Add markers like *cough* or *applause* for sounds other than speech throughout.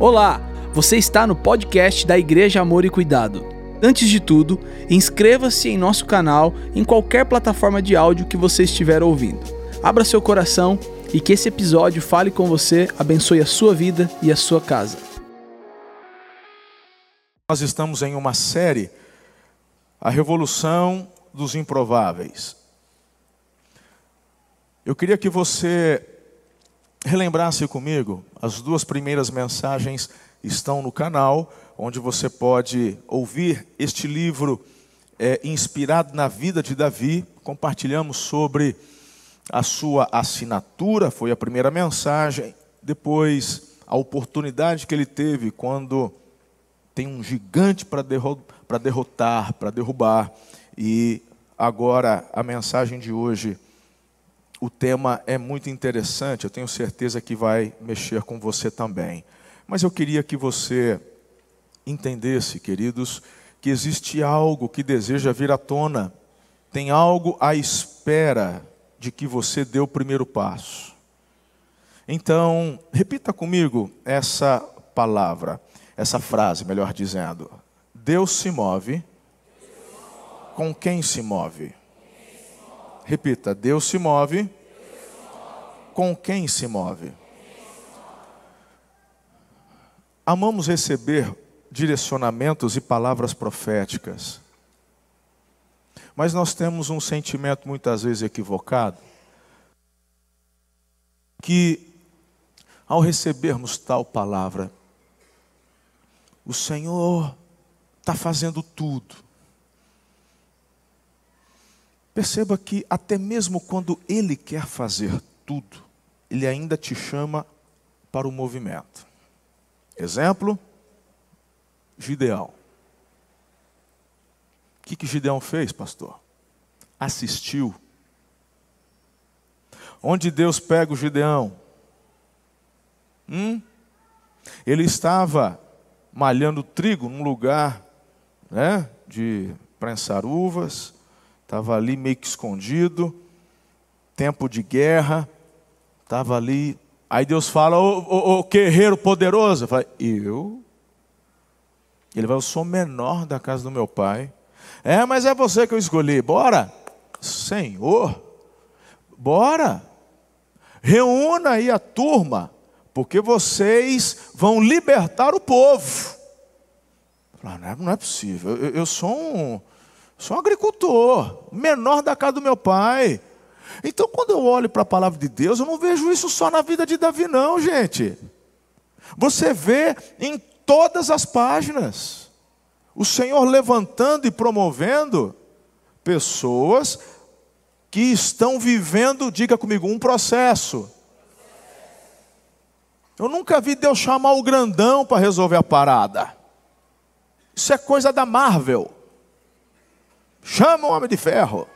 Olá, você está no podcast da Igreja Amor e Cuidado. Antes de tudo, inscreva-se em nosso canal em qualquer plataforma de áudio que você estiver ouvindo. Abra seu coração e que esse episódio fale com você, abençoe a sua vida e a sua casa. Nós estamos em uma série, A Revolução dos Improváveis. Eu queria que você relembrasse comigo, as duas primeiras mensagens estão no canal, onde você pode ouvir este livro é, inspirado na vida de Davi. Compartilhamos sobre a sua assinatura, foi a primeira mensagem. Depois, a oportunidade que ele teve quando tem um gigante para derrotar, para derrubar. E agora a mensagem de hoje, o tema é muito interessante, eu tenho certeza que vai mexer com você também. Mas eu queria que você entendesse, queridos, que existe algo que deseja vir à tona, tem algo à espera de que você dê o primeiro passo. Então, repita comigo essa palavra essa frase, melhor dizendo. Deus se move com quem se move. Repita, Deus se move com quem se move. Amamos receber direcionamentos e palavras proféticas. Mas nós temos um sentimento muitas vezes equivocado que ao recebermos tal palavra, o Senhor está fazendo tudo. Perceba que até mesmo quando Ele quer fazer tudo, Ele ainda te chama para o movimento. Exemplo, Gideão. O que, que Gideão fez, pastor? Assistiu. Onde Deus pega o Gideão? Hum? Ele estava malhando trigo num lugar né, de prensar uvas, estava ali meio que escondido, tempo de guerra, estava ali. Aí Deus fala, ô, ô, ô guerreiro poderoso, eu eu? Ele vai, eu sou menor da casa do meu pai. É, mas é você que eu escolhi, bora. Senhor, bora. Reúna aí a turma porque vocês vão libertar o povo. Não é, não é possível, eu, eu sou, um, sou um agricultor, menor da casa do meu pai. Então, quando eu olho para a palavra de Deus, eu não vejo isso só na vida de Davi, não, gente. Você vê em todas as páginas o Senhor levantando e promovendo pessoas que estão vivendo, diga comigo, um processo. Eu nunca vi Deus chamar o grandão para resolver a parada. Isso é coisa da Marvel. Chama o Homem de Ferro.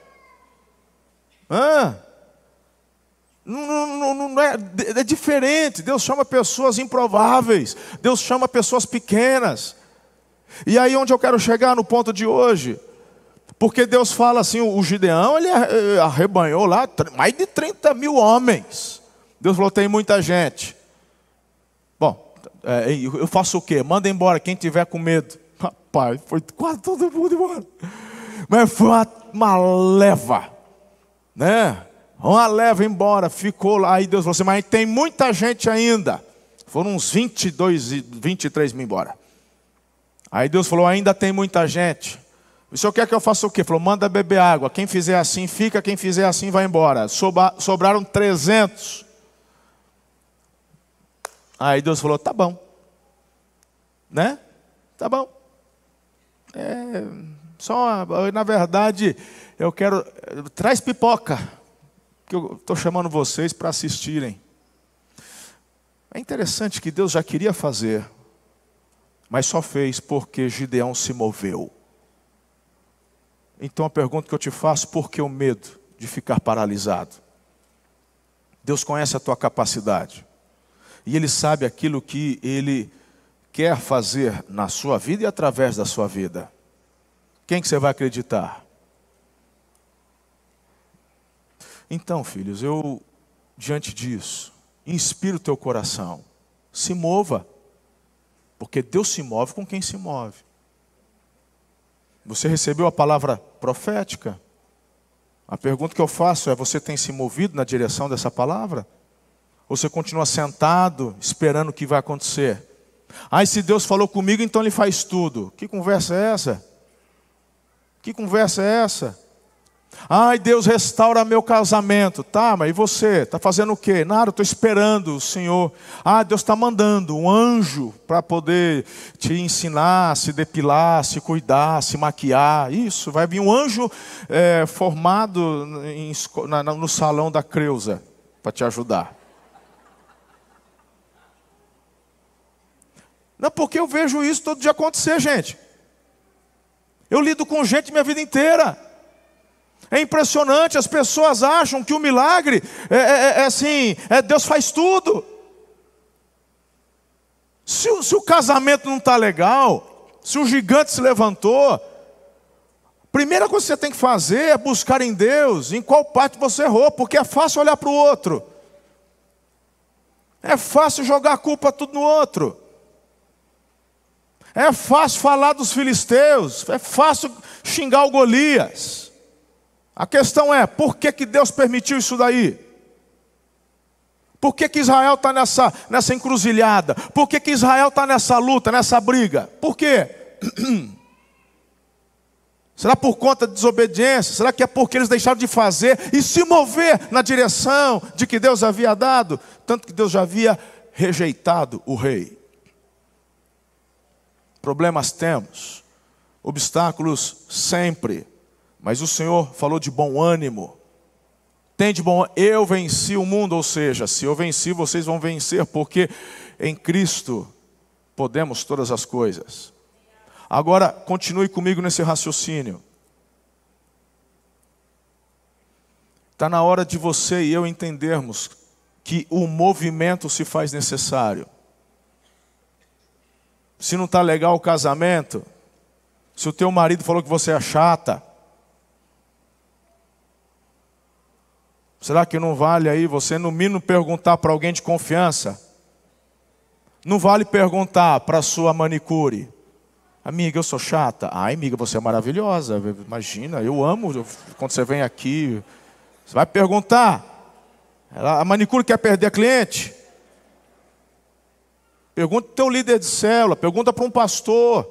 Hã? Não, não, não, é, é diferente. Deus chama pessoas improváveis. Deus chama pessoas pequenas. E aí onde eu quero chegar no ponto de hoje? Porque Deus fala assim, o Gideão, ele arrebanhou lá mais de 30 mil homens. Deus falou, tem muita gente. É, eu faço o quê? Manda embora quem tiver com medo. Rapaz, foi quase todo mundo embora. Mas foi uma, uma leva, né? Uma leva embora, ficou lá. Aí Deus falou assim: Mas tem muita gente ainda. Foram uns 22, 23 mil embora. Aí Deus falou: Ainda tem muita gente. O senhor quer que eu faça o quê? Falou: Manda beber água. Quem fizer assim, fica. Quem fizer assim, vai embora. sobraram 300. Aí Deus falou: tá bom. Né? Tá bom. É, só, na verdade, eu quero. Traz pipoca. Que eu estou chamando vocês para assistirem. É interessante que Deus já queria fazer, mas só fez porque Gideão se moveu. Então a pergunta que eu te faço: por que o medo de ficar paralisado? Deus conhece a tua capacidade e Ele sabe aquilo que Ele quer fazer na sua vida e através da sua vida. Quem que você vai acreditar? Então, filhos, eu, diante disso, inspiro o teu coração, se mova. Porque Deus se move com quem se move. Você recebeu a palavra profética? A pergunta que eu faço é: você tem se movido na direção dessa palavra? Ou você continua sentado, esperando o que vai acontecer? Ah, se Deus falou comigo, então Ele faz tudo. Que conversa é essa? Que conversa é essa? Ai, Deus restaura meu casamento. Tá, mas e você? Está fazendo o quê? Nada, estou esperando o Senhor. Ah, Deus está mandando um anjo para poder te ensinar, se depilar, se cuidar, se maquiar. Isso, vai vir um anjo é, formado em, na, no salão da Creuza para te ajudar. Não, porque eu vejo isso todo dia acontecer, gente. Eu lido com gente minha vida inteira. É impressionante, as pessoas acham que o milagre é, é, é, é assim, é Deus faz tudo. Se, se o casamento não está legal, se o gigante se levantou, primeira coisa que você tem que fazer é buscar em Deus em qual parte você errou, porque é fácil olhar para o outro. É fácil jogar a culpa tudo no outro. É fácil falar dos filisteus, é fácil xingar o Golias. A questão é, por que, que Deus permitiu isso daí? Por que, que Israel está nessa, nessa encruzilhada? Por que, que Israel está nessa luta, nessa briga? Por quê? *clears throat* Será por conta de desobediência? Será que é porque eles deixaram de fazer e se mover na direção de que Deus havia dado? Tanto que Deus já havia rejeitado o rei. Problemas temos, obstáculos sempre, mas o Senhor falou de bom ânimo. Tem de bom, eu venci o mundo, ou seja, se eu venci, vocês vão vencer, porque em Cristo podemos todas as coisas. Agora, continue comigo nesse raciocínio. Está na hora de você e eu entendermos que o movimento se faz necessário se não está legal o casamento, se o teu marido falou que você é chata, será que não vale aí você no mínimo perguntar para alguém de confiança? Não vale perguntar para a sua manicure. Amiga, eu sou chata. Ai, amiga, você é maravilhosa. Imagina, eu amo quando você vem aqui. Você vai perguntar. a manicure quer perder cliente? Pergunta para o teu líder de célula, pergunta para um pastor.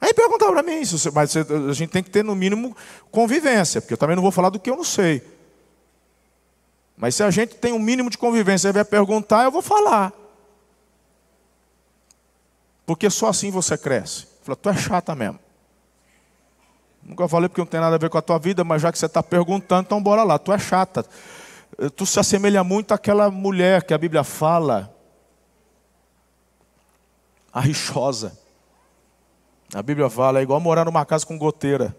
Aí pergunta para mim, mas a gente tem que ter no mínimo convivência, porque eu também não vou falar do que eu não sei. Mas se a gente tem um mínimo de convivência e vai perguntar, eu vou falar. Porque só assim você cresce. Fala, tu é chata mesmo. Nunca falei porque não tem nada a ver com a tua vida, mas já que você está perguntando, então bora lá. Tu é chata. Tu se assemelha muito àquela mulher que a Bíblia fala, a rixosa. A Bíblia fala, é igual morar numa casa com goteira.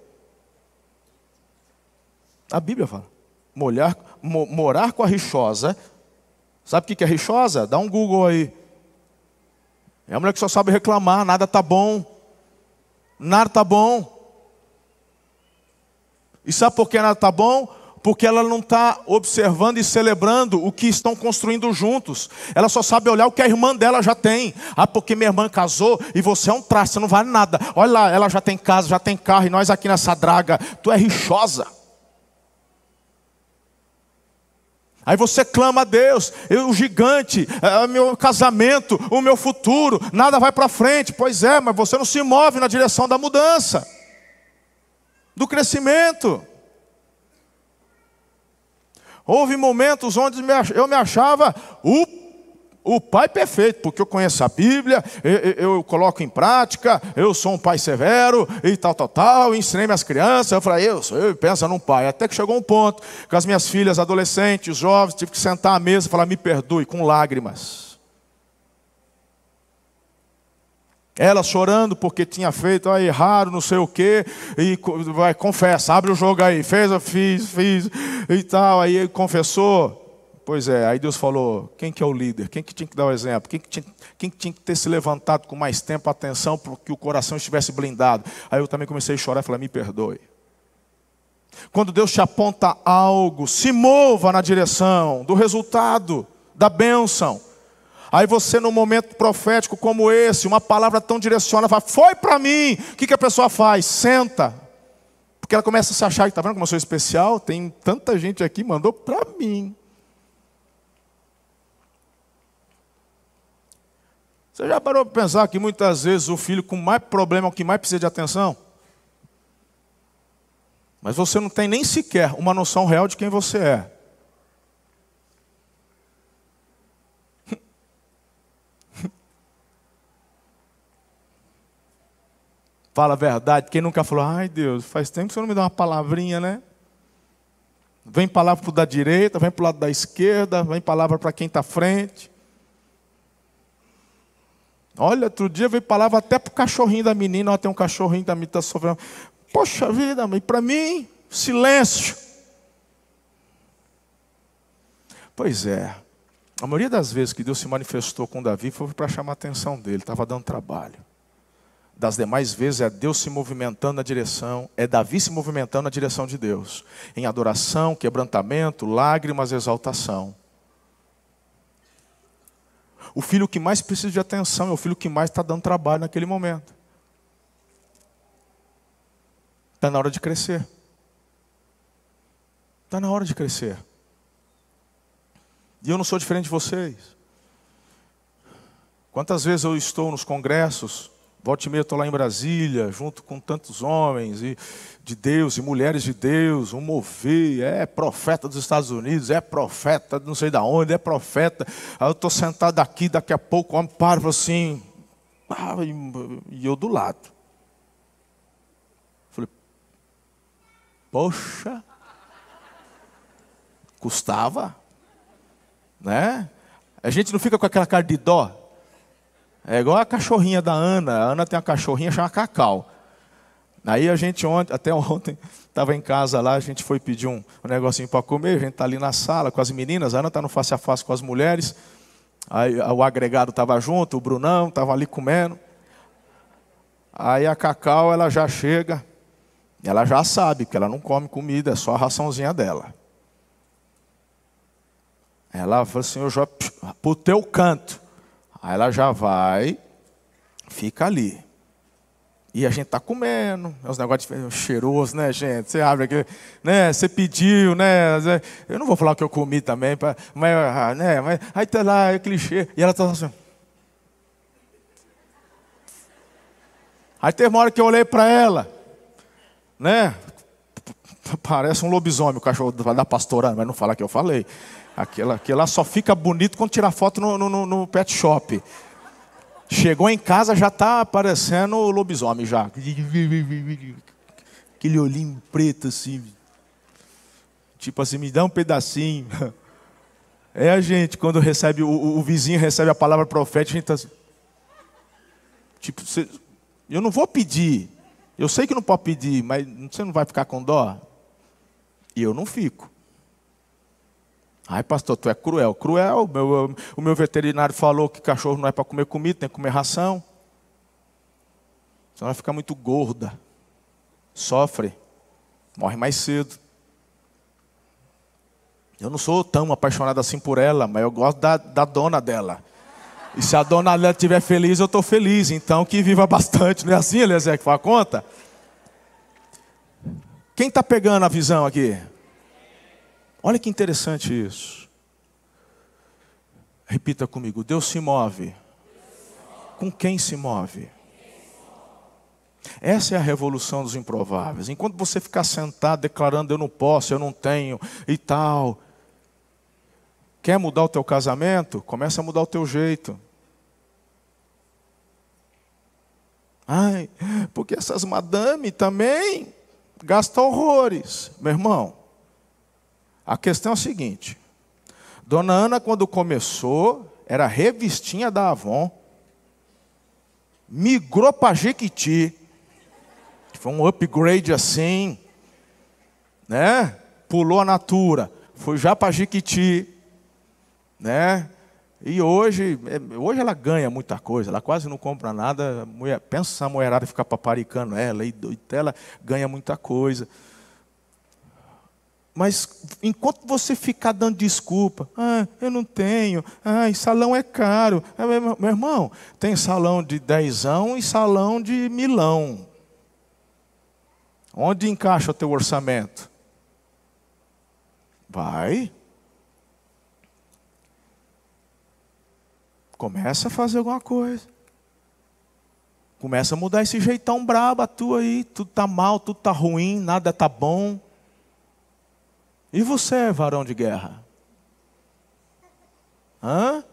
A Bíblia fala. Molhar, mo, morar com a rixosa. Sabe o que é rixosa? Dá um Google aí. É a mulher que só sabe reclamar, nada tá bom. Nada tá bom. E sabe por que nada tá bom? porque ela não está observando e celebrando o que estão construindo juntos. Ela só sabe olhar o que a irmã dela já tem. Ah, porque minha irmã casou e você é um traste, não vale nada. Olha lá, ela já tem casa, já tem carro, e nós aqui nessa draga, tu é rixosa. Aí você clama a Deus, eu, o gigante, é, meu casamento, o meu futuro, nada vai para frente. Pois é, mas você não se move na direção da mudança, do crescimento. Houve momentos onde eu me achava o, o pai perfeito, porque eu conheço a Bíblia, eu, eu, coloco em prática, eu sou um pai severo e tal, tal, tal. Ensinei minhas crianças, eu falei, eu eu, pensa num pai. Até que chegou um ponto com as minhas filhas adolescentes, jovens, tive que sentar à mesa e falar, me perdoe, com lágrimas. Ela chorando porque tinha feito ah, errado, não sei o quê, e vai, confessa, abre o jogo aí, fez, eu fiz, fiz e tal. Aí ele confessou. Pois é, aí Deus falou: quem que é o líder? Quem que tinha que dar o exemplo? Quem que tinha, quem que, tinha que ter se levantado com mais tempo, atenção, para que o coração estivesse blindado? Aí eu também comecei a chorar e falei: me perdoe. Quando Deus te aponta algo, se mova na direção do resultado, da bênção. Aí você, num momento profético como esse, uma palavra tão direcionada, fala, foi para mim. O que, que a pessoa faz? Senta. Porque ela começa a se achar, está vendo como eu sou especial? Tem tanta gente aqui, mandou para mim. Você já parou para pensar que muitas vezes o filho com mais problema é o que mais precisa de atenção? Mas você não tem nem sequer uma noção real de quem você é. *laughs* Fala a verdade. Quem nunca falou, ai Deus, faz tempo que você não me dá uma palavrinha, né? Vem palavra para o da direita, vem para o lado da esquerda, vem palavra para quem está à frente. Olha, outro dia veio palavra até para o cachorrinho da menina, ó, tem um cachorrinho da menina está sofrendo. Poxa vida, mas para mim, silêncio. Pois é, a maioria das vezes que Deus se manifestou com Davi foi para chamar a atenção dele, estava dando trabalho. Das demais vezes é Deus se movimentando na direção, é Davi se movimentando na direção de Deus, em adoração, quebrantamento, lágrimas, exaltação. O filho que mais precisa de atenção é o filho que mais está dando trabalho naquele momento. Está na hora de crescer. Está na hora de crescer. E eu não sou diferente de vocês. Quantas vezes eu estou nos congressos, volta e meia estou lá em Brasília, junto com tantos homens e de Deus e mulheres de Deus, um mover, é profeta dos Estados Unidos, é profeta não sei da onde, é profeta. Aí eu estou sentado aqui, daqui a pouco o homem para assim, ah, e eu do lado. Falei, poxa, custava, né? A gente não fica com aquela cara de dó. É igual a cachorrinha da Ana. A Ana tem uma cachorrinha chamada Cacau. Aí a gente *laughs* ontem, até ontem, estava em casa lá, a gente foi pedir um, um negocinho para comer, a gente está ali na sala com as meninas, a Ana está no face a face com as mulheres, aí o agregado estava junto, o Brunão estava ali comendo. Aí a Cacau, ela já chega, ela já sabe que ela não come comida, é só a raçãozinha dela. Ela falou assim, eu já, o teu canto. Aí ela já vai, fica ali. E a gente tá comendo, é uns negócios cheirosos, né, gente? Você abre aqui, né? Você pediu, né? Eu não vou falar o que eu comi também, mas, ah, né? Mas aí tá lá, é clichê. E ela tá assim. Aí teve uma hora que eu olhei para ela, né? Parece um lobisomem, o cachorro da pastora, mas não fala que eu falei. Aquela, aquela só fica bonito quando tirar foto no, no, no pet shop. Chegou em casa, já está aparecendo o lobisomem já. Aquele olhinho preto assim. Tipo assim, me dá um pedacinho. É a gente, quando recebe, o, o vizinho recebe a palavra profética, a gente está assim. Tipo, você, eu não vou pedir. Eu sei que não pode pedir, mas você não vai ficar com dó? E eu não fico. Ai, pastor, tu é cruel. Cruel, o meu, o meu veterinário falou que cachorro não é para comer comida, tem que comer ração. Senão vai ficar muito gorda. Sofre. Morre mais cedo. Eu não sou tão apaixonado assim por ela, mas eu gosto da, da dona dela. E se a dona dela estiver feliz, eu estou feliz. Então que viva bastante. Não é assim, Eliezer, que faz conta? Quem está pegando a visão aqui? Olha que interessante isso. Repita comigo: Deus se move. Com quem se move? Essa é a revolução dos improváveis. Enquanto você ficar sentado declarando eu não posso, eu não tenho e tal, quer mudar o teu casamento? Começa a mudar o teu jeito. Ai, porque essas madame também gastam horrores, meu irmão. A questão é a seguinte: Dona Ana, quando começou, era revistinha da Avon, migrou para Jequiti, foi um upgrade assim, né? Pulou a Natura, foi já para Jequiti, né? E hoje, é, hoje ela ganha muita coisa, ela quase não compra nada. Mulher, pensa essa mulherada ficar paparicando ela, e ela ganha muita coisa. Mas enquanto você ficar dando desculpa, ah, eu não tenho, ah, salão é caro. Ah, meu irmão, tem salão de dezão e salão de milão. Onde encaixa o teu orçamento? Vai. Começa a fazer alguma coisa. Começa a mudar esse jeitão brabo tua aí. Tudo tá mal, tudo tá ruim, nada tá bom. E você, varão de guerra? Hã?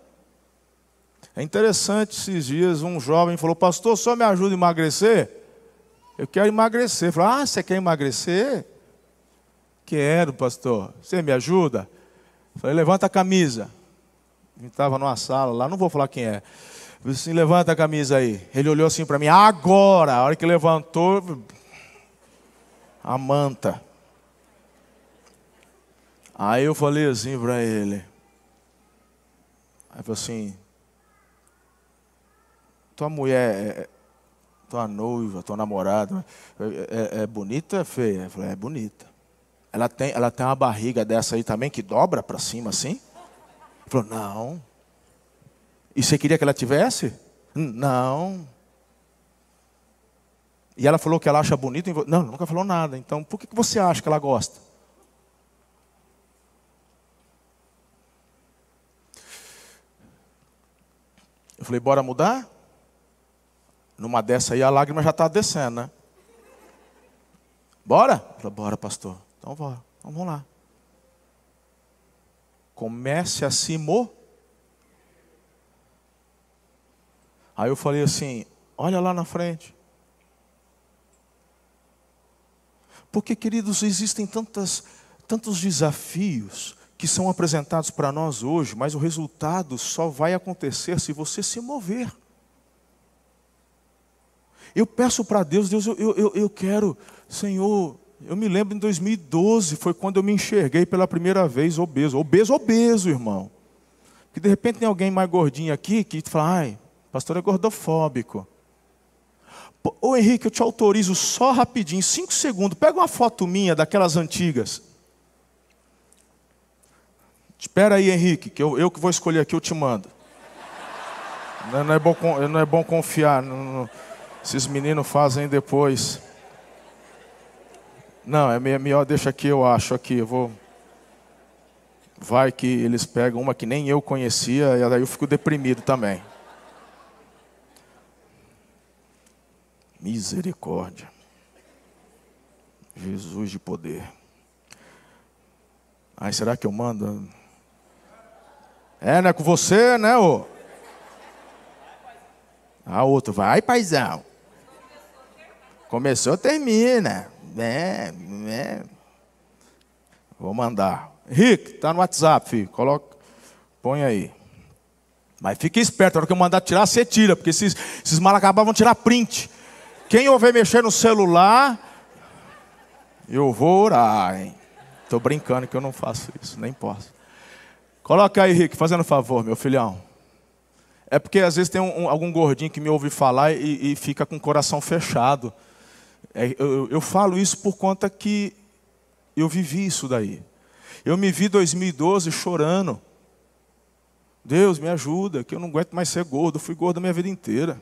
É interessante esses dias um jovem falou, pastor, só me ajuda a emagrecer? Eu quero emagrecer. Falou, ah, você quer emagrecer? Quero, pastor. Você me ajuda? Falei, levanta a camisa. Estava numa sala lá, não vou falar quem é. Eu disse assim, levanta a camisa aí. Ele olhou assim para mim, agora. A hora que levantou, a manta. Aí eu falei assim para ele. Aí falou assim: Tua mulher, é, é, tua noiva, tua namorada, é, é, é bonita ou é feia? Eu falei: É bonita. Ela tem, ela tem uma barriga dessa aí também que dobra para cima assim? Ele falou: Não. E você queria que ela tivesse? Não. E ela falou que ela acha bonito. Não, nunca falou nada. Então, por que você acha que ela gosta? Eu falei, bora mudar? Numa dessa aí a lágrima já está descendo, né? Bora? Falei, bora, pastor. Então bora. Então vamos lá. Comece a se. Aí eu falei assim, olha lá na frente. Porque, queridos, existem tantas, tantos desafios que são apresentados para nós hoje, mas o resultado só vai acontecer se você se mover. Eu peço para Deus, Deus, eu, eu, eu quero, Senhor, eu me lembro em 2012, foi quando eu me enxerguei pela primeira vez obeso. Obeso, obeso, irmão. Que de repente tem alguém mais gordinho aqui que fala, ai, pastor é gordofóbico. Ô Henrique, eu te autorizo só rapidinho, cinco segundos, pega uma foto minha daquelas antigas. Espera aí, Henrique, que eu, eu que vou escolher aqui, eu te mando. Não, não é, bom, não é bom confiar. Não, não, esses meninos fazem depois. Não, é melhor, deixa aqui, eu acho, aqui, eu vou. Vai que eles pegam uma que nem eu conhecia, e aí eu fico deprimido também. Misericórdia. Jesus de poder. Ai, será que eu mando? É, não é com você, né, ô? A outra, vai, paizão. Começou, termina. É, é. Vou mandar. Rick, tá no WhatsApp, filho. Coloca, põe aí. Mas fique esperto, na hora que eu mandar tirar, você tira, porque esses, esses malacabas vão tirar print. Quem ouver mexer no celular, eu vou orar, hein? Tô brincando que eu não faço isso, nem posso. Coloca aí, Rick, fazendo favor, meu filhão. É porque às vezes tem um, um, algum gordinho que me ouve falar e, e fica com o coração fechado. É, eu, eu falo isso por conta que eu vivi isso daí. Eu me vi em 2012 chorando. Deus me ajuda, que eu não aguento mais ser gordo. Eu fui gordo a minha vida inteira.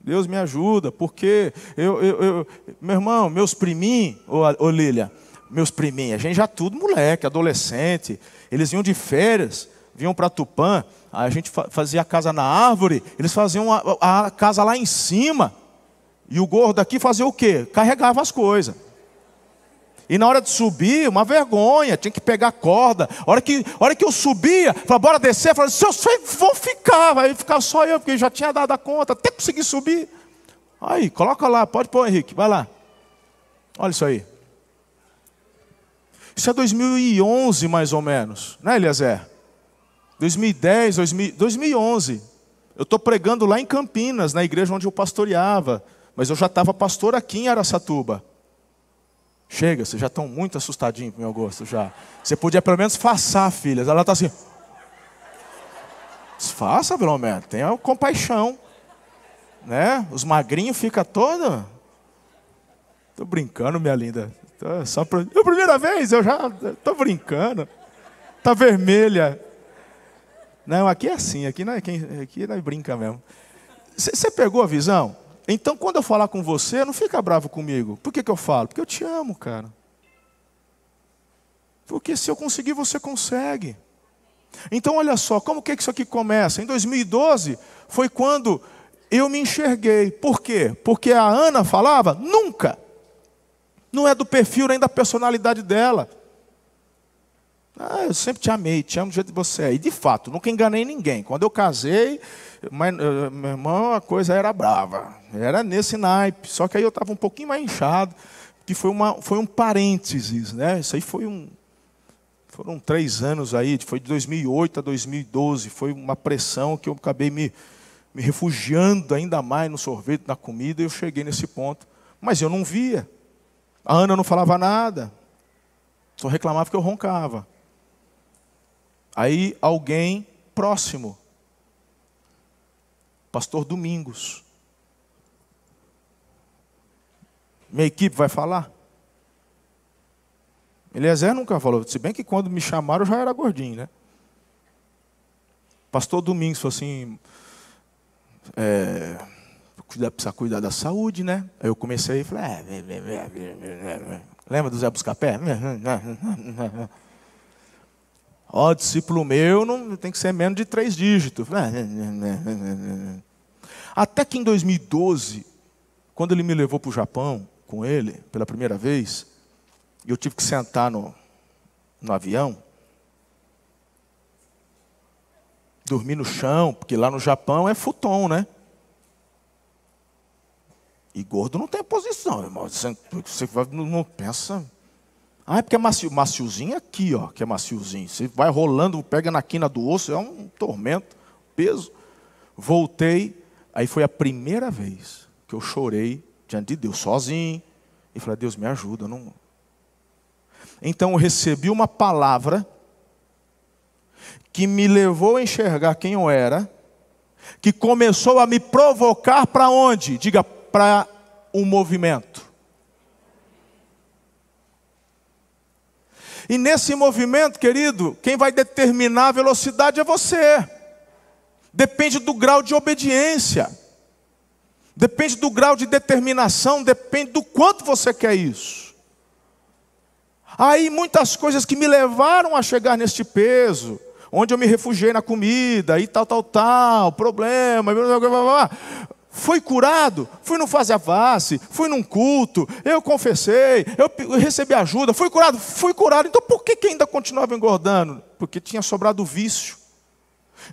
Deus me ajuda, porque eu, eu, eu meu irmão, meus priminhos, ô, ô Lília, meus priminhos, a gente já tudo moleque, adolescente, eles vinham de férias, vinham para Tupã, a gente fazia a casa na árvore, eles faziam a, a casa lá em cima. E o gordo aqui fazia o quê? Carregava as coisas. E na hora de subir, uma vergonha, tinha que pegar corda. A hora que, a hora que eu subia, falava, bora descer, falava, se eu vou ficar, vai ficar só eu, porque já tinha dado a conta, até conseguir subir. Aí, coloca lá, pode pôr, Henrique, vai lá. Olha isso aí. Isso é 2011, mais ou menos, né, Eliezer? 2010, 2000, 2011. Eu estou pregando lá em Campinas, na igreja onde eu pastoreava. Mas eu já estava pastor aqui em Araçatuba. Chega, vocês já estão muito assustadinhos com meu gosto já. Você podia pelo menos façar, filhas. Ela está assim. Faça pelo menos, tenha compaixão. Né? Os magrinhos ficam todos. Estou brincando, minha linda. Só pra... É a primeira vez, eu já estou brincando. Está vermelha. Não, aqui é assim, aqui não é, quem, aqui não é brinca mesmo. Você pegou a visão? Então, quando eu falar com você, não fica bravo comigo. Por que, que eu falo? Porque eu te amo, cara. Porque se eu conseguir, você consegue. Então, olha só, como que isso aqui começa? Em 2012 foi quando eu me enxerguei. Por quê? Porque a Ana falava nunca. Não é do perfil nem da personalidade dela. Ah, eu sempre te amei, te amo do jeito que você é. E de fato, nunca enganei ninguém. Quando eu casei, mas, uh, meu irmão, a coisa era brava. Era nesse naipe. Só que aí eu estava um pouquinho mais inchado, que foi, uma, foi um parênteses, né? Isso aí foi um. Foram três anos aí, foi de 2008 a 2012. Foi uma pressão que eu acabei me, me refugiando ainda mais no sorvete, na comida, e eu cheguei nesse ponto. Mas eu não via. A Ana não falava nada. Só reclamava que eu roncava. Aí alguém próximo Pastor Domingos. Minha equipe vai falar? Eliezer nunca falou, se bem que quando me chamaram eu já era gordinho, né? Pastor Domingos falou assim, é, precisa cuidar da saúde, né? Aí eu comecei e falei, é, lembra do Zé Buscapé? Ó, discípulo meu não tem que ser menos de três dígitos. Até que em 2012, quando ele me levou para o Japão com ele, pela primeira vez, e eu tive que sentar no, no avião, dormir no chão, porque lá no Japão é futon, né? E gordo não tem posição, irmão. Você, você não pensa. Ah, é porque é macio, maciozinho aqui, ó, que é maciozinho. Você vai rolando, pega na quina do osso, é um tormento, peso. Voltei, aí foi a primeira vez que eu chorei diante de Deus, sozinho, e falei, Deus me ajuda. Não... Então eu recebi uma palavra que me levou a enxergar quem eu era, que começou a me provocar para onde? Diga, para um movimento. E nesse movimento, querido, quem vai determinar a velocidade é você. Depende do grau de obediência. Depende do grau de determinação, depende do quanto você quer isso. Aí muitas coisas que me levaram a chegar neste peso, onde eu me refugiei na comida e tal, tal, tal, problema, Fui curado, fui no face a face, fui num culto, eu confessei, eu recebi ajuda, fui curado, fui curado. Então por que, que ainda continuava engordando? Porque tinha sobrado vício.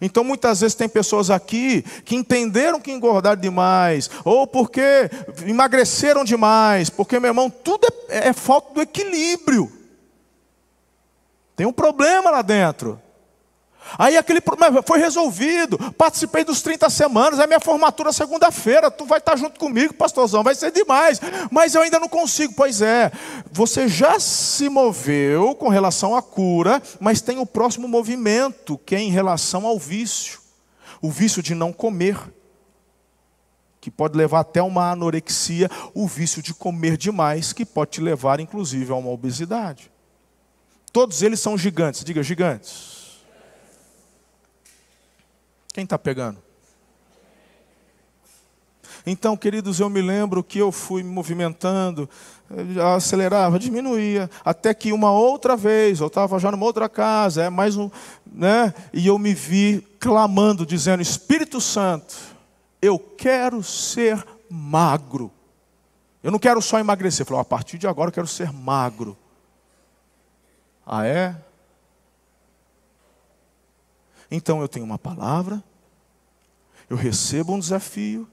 Então muitas vezes tem pessoas aqui que entenderam que engordaram demais, ou porque emagreceram demais, porque, meu irmão, tudo é, é falta do equilíbrio. Tem um problema lá dentro. Aí aquele problema foi resolvido. Participei dos 30 semanas, é minha formatura segunda-feira. Tu vai estar junto comigo, pastorzão, vai ser demais. Mas eu ainda não consigo. Pois é, você já se moveu com relação à cura, mas tem o próximo movimento, que é em relação ao vício. O vício de não comer, que pode levar até uma anorexia, o vício de comer demais, que pode te levar inclusive a uma obesidade. Todos eles são gigantes, diga gigantes. Quem está pegando? Então, queridos, eu me lembro que eu fui me movimentando, acelerava, diminuía, até que uma outra vez, eu estava já numa outra casa, é mais um, né? E eu me vi clamando, dizendo: Espírito Santo, eu quero ser magro. Eu não quero só emagrecer. Falou, a partir de agora eu quero ser magro. Ah, é? Então eu tenho uma palavra, eu recebo um desafio,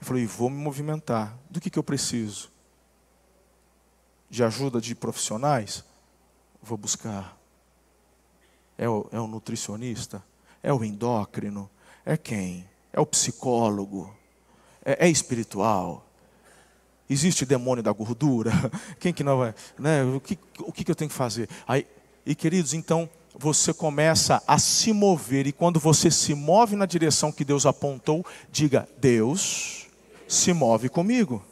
e falei, vou me movimentar. Do que, que eu preciso? De ajuda de profissionais? Vou buscar. É o, é o nutricionista? É o endócrino? É quem? É o psicólogo? É, é espiritual? Existe demônio da gordura? *laughs* Quem que não vai? Né? O, que, o que, que eu tenho que fazer? Aí, e queridos, então você começa a se mover, e quando você se move na direção que Deus apontou, diga: Deus se move comigo.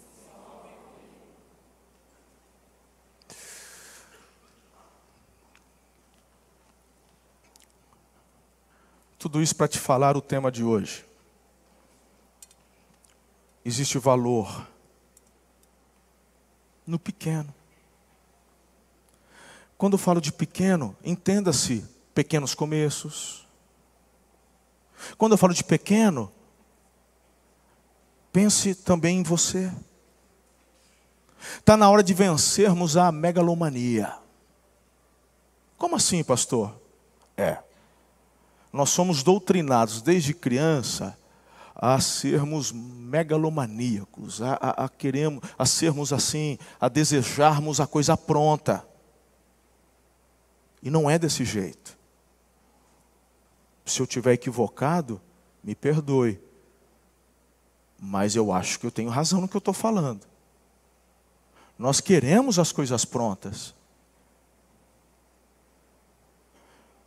Tudo isso para te falar o tema de hoje. Existe valor no pequeno. Quando eu falo de pequeno, entenda-se pequenos começos. Quando eu falo de pequeno, pense também em você. Está na hora de vencermos a megalomania. Como assim, pastor? É. Nós somos doutrinados desde criança a sermos megalomaníacos, a, a, a, queremos, a sermos assim, a desejarmos a coisa pronta. E não é desse jeito. Se eu tiver equivocado, me perdoe. Mas eu acho que eu tenho razão no que eu estou falando. Nós queremos as coisas prontas.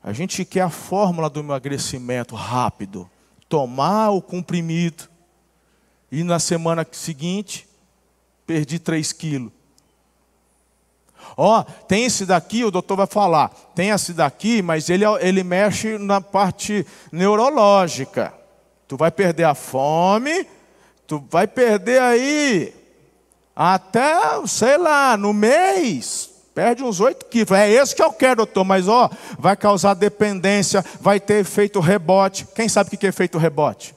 A gente quer a fórmula do emagrecimento rápido, tomar o comprimido e na semana seguinte perdi 3 quilos. Ó, oh, tem esse daqui, o doutor vai falar, tem esse daqui, mas ele, ele mexe na parte neurológica. Tu vai perder a fome, tu vai perder aí até, sei lá, no mês, Perde uns 8 quilos. É esse que eu quero, doutor. Mas, ó, vai causar dependência, vai ter efeito rebote. Quem sabe o que é efeito rebote?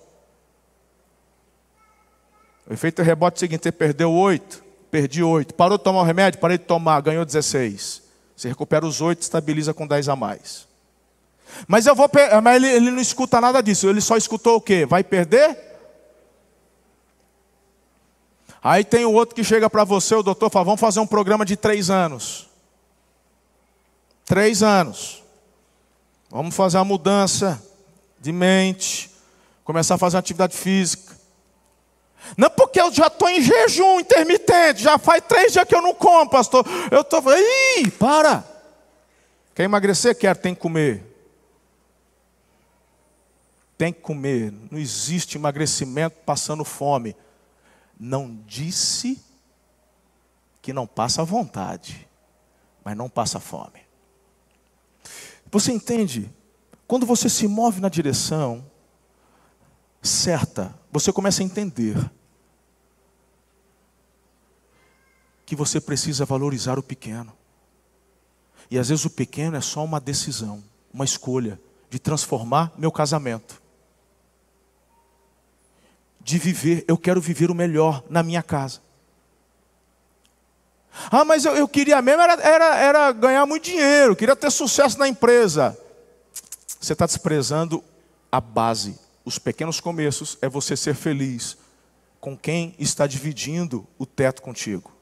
O efeito rebote é o seguinte: você perdeu 8, perdi 8. Parou de tomar o remédio? Parei de tomar, ganhou 16. Você recupera os 8, estabiliza com 10 a mais. Mas eu vou, mas ele, ele não escuta nada disso. Ele só escutou o quê? Vai perder? Aí tem o outro que chega para você, o doutor fala: vamos fazer um programa de três anos. Três anos. Vamos fazer a mudança de mente, começar a fazer atividade física. Não porque eu já estou em jejum intermitente, já faz três dias que eu não como, pastor. Eu estou. Ih, para! Quer emagrecer? Quer, tem que comer. Tem que comer. Não existe emagrecimento passando fome não disse que não passa vontade, mas não passa fome. Você entende? Quando você se move na direção certa, você começa a entender que você precisa valorizar o pequeno. E às vezes o pequeno é só uma decisão, uma escolha de transformar meu casamento de viver, eu quero viver o melhor na minha casa. Ah, mas eu, eu queria mesmo era, era, era ganhar muito dinheiro, queria ter sucesso na empresa. Você está desprezando a base. Os pequenos começos é você ser feliz com quem está dividindo o teto contigo.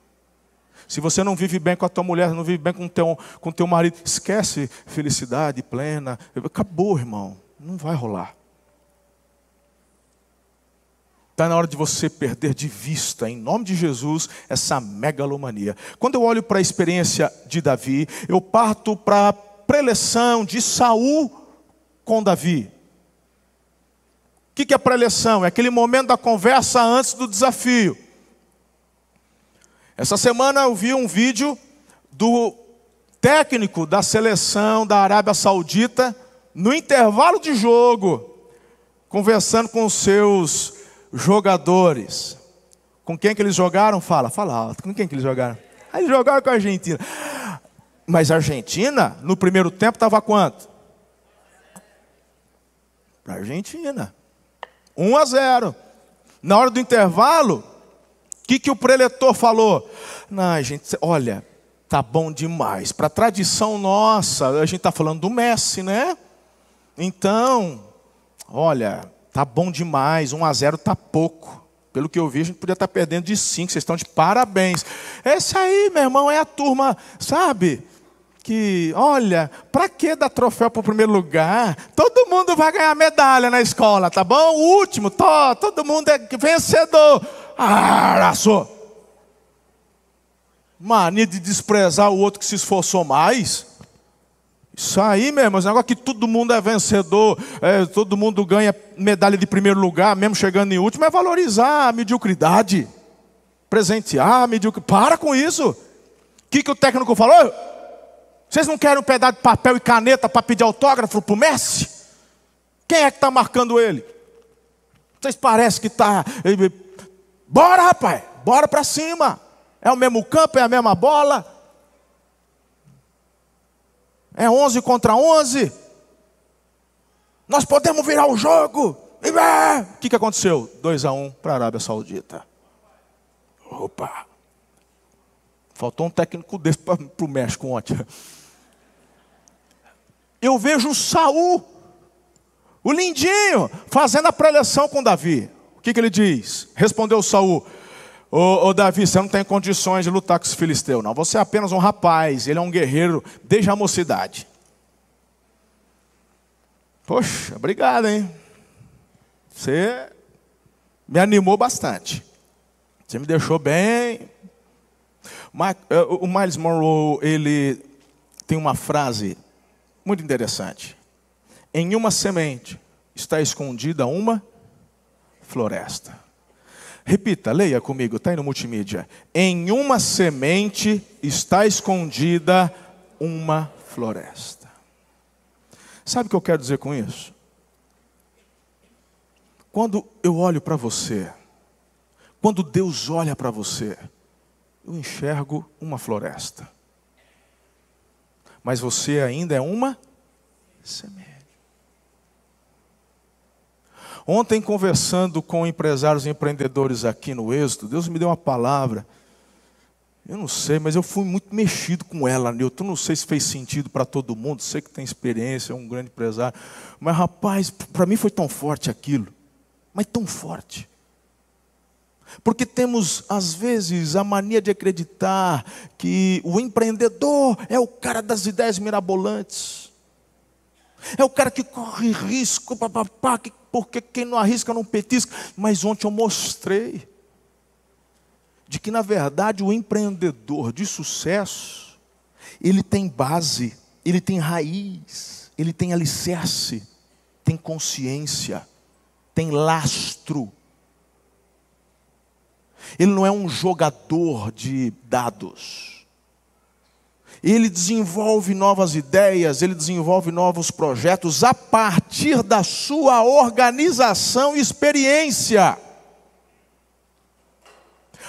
Se você não vive bem com a tua mulher, não vive bem com o teu, com teu marido, esquece felicidade plena. Acabou, irmão. Não vai rolar. Está na hora de você perder de vista, em nome de Jesus, essa megalomania. Quando eu olho para a experiência de Davi, eu parto para a preleção de Saul com Davi. O que é preleção? É aquele momento da conversa antes do desafio. Essa semana eu vi um vídeo do técnico da seleção da Arábia Saudita, no intervalo de jogo, conversando com os seus jogadores. Com quem que eles jogaram? Fala, fala alto. Com quem que eles jogaram? Aí jogaram com a Argentina. Mas a Argentina, no primeiro tempo, estava quanto? Para a Argentina. 1 a 0. Na hora do intervalo, o que, que o preletor falou? Não, gente, olha, tá bom demais. Para a tradição nossa, a gente está falando do Messi, né? Então, olha, Tá bom demais, 1 a 0 tá pouco. Pelo que eu vi, a gente podia estar tá perdendo de 5, vocês estão de parabéns. Esse aí, meu irmão, é a turma, sabe? Que, olha, para que dar troféu para o primeiro lugar? Todo mundo vai ganhar medalha na escola, tá bom? O último, tó, todo mundo é vencedor. Laçou. Mania de desprezar o outro que se esforçou mais. Isso aí, meu irmão, esse negócio que todo mundo é vencedor, é, todo mundo ganha medalha de primeiro lugar, mesmo chegando em último, é valorizar a mediocridade, presentear a mediocridade. Para com isso. O que, que o técnico falou? Vocês não querem um pedaço de papel e caneta para pedir autógrafo para o Messi? Quem é que está marcando ele? Vocês parecem que está. Bora, rapaz, bora para cima. É o mesmo campo, é a mesma bola. É 11 contra 11. Nós podemos virar o jogo. O que, que aconteceu? 2 a 1 um para a Arábia Saudita. Opa! Faltou um técnico desse para o México ontem. Eu vejo Saul, o lindinho, fazendo a preleção com Davi. O que, que ele diz? Respondeu Saul: Ô, ô, Davi, você não tem condições de lutar com esse filisteu, não. Você é apenas um rapaz, ele é um guerreiro desde a mocidade. Poxa, obrigado, hein? Você me animou bastante. Você me deixou bem. É, o Miles Monroe, ele tem uma frase muito interessante. Em uma semente está escondida uma floresta. Repita, leia comigo, está aí no multimídia. Em uma semente está escondida uma floresta. Sabe o que eu quero dizer com isso? Quando eu olho para você, quando Deus olha para você, eu enxergo uma floresta. Mas você ainda é uma semente. Ontem, conversando com empresários e empreendedores aqui no Êxodo, Deus me deu uma palavra. Eu não sei, mas eu fui muito mexido com ela, Nilton. Não sei se fez sentido para todo mundo. Sei que tem experiência, é um grande empresário. Mas, rapaz, para mim foi tão forte aquilo. Mas tão forte. Porque temos, às vezes, a mania de acreditar que o empreendedor é o cara das ideias mirabolantes. É o cara que corre risco, papapá, que porque quem não arrisca não petisca. Mas ontem eu mostrei de que, na verdade, o empreendedor de sucesso, ele tem base, ele tem raiz, ele tem alicerce, tem consciência, tem lastro. Ele não é um jogador de dados ele desenvolve novas ideias, ele desenvolve novos projetos a partir da sua organização e experiência.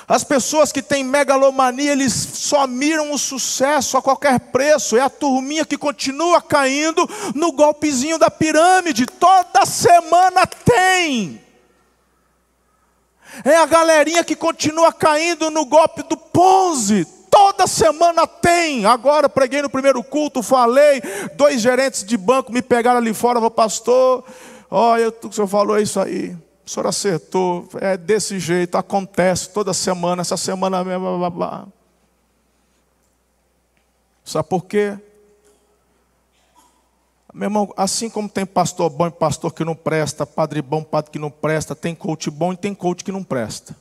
As pessoas que têm megalomania, eles só miram o sucesso a qualquer preço. É a turminha que continua caindo no golpezinho da pirâmide. Toda semana tem. É a galerinha que continua caindo no golpe do Ponzi. Toda semana tem. Agora preguei no primeiro culto, falei. Dois gerentes de banco me pegaram ali fora, falou, pastor, olha, o senhor falou é isso aí. O senhor acertou, é desse jeito, acontece toda semana, essa semana mesmo, blá, blá, blá. Sabe por quê? Meu irmão, assim como tem pastor bom e pastor que não presta, padre bom, padre que não presta, tem coach bom e tem coach que não presta.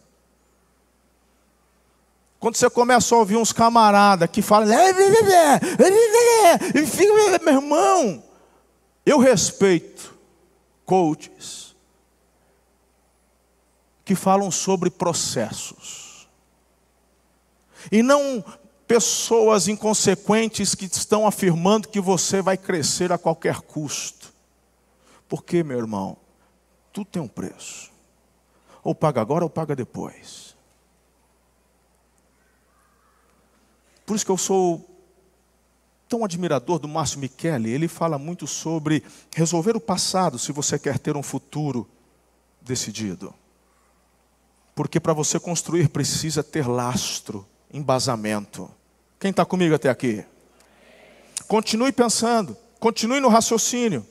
Quando você começa a ouvir uns camaradas que falam, e fica, meu irmão, eu respeito coaches que falam sobre processos. E não pessoas inconsequentes que estão afirmando que você vai crescer a qualquer custo. Porque, meu irmão, tudo tem um preço. Ou paga agora ou paga depois. Por isso que eu sou tão admirador do Márcio Michele. Ele fala muito sobre resolver o passado se você quer ter um futuro decidido. Porque para você construir precisa ter lastro, embasamento. Quem está comigo até aqui? Continue pensando, continue no raciocínio.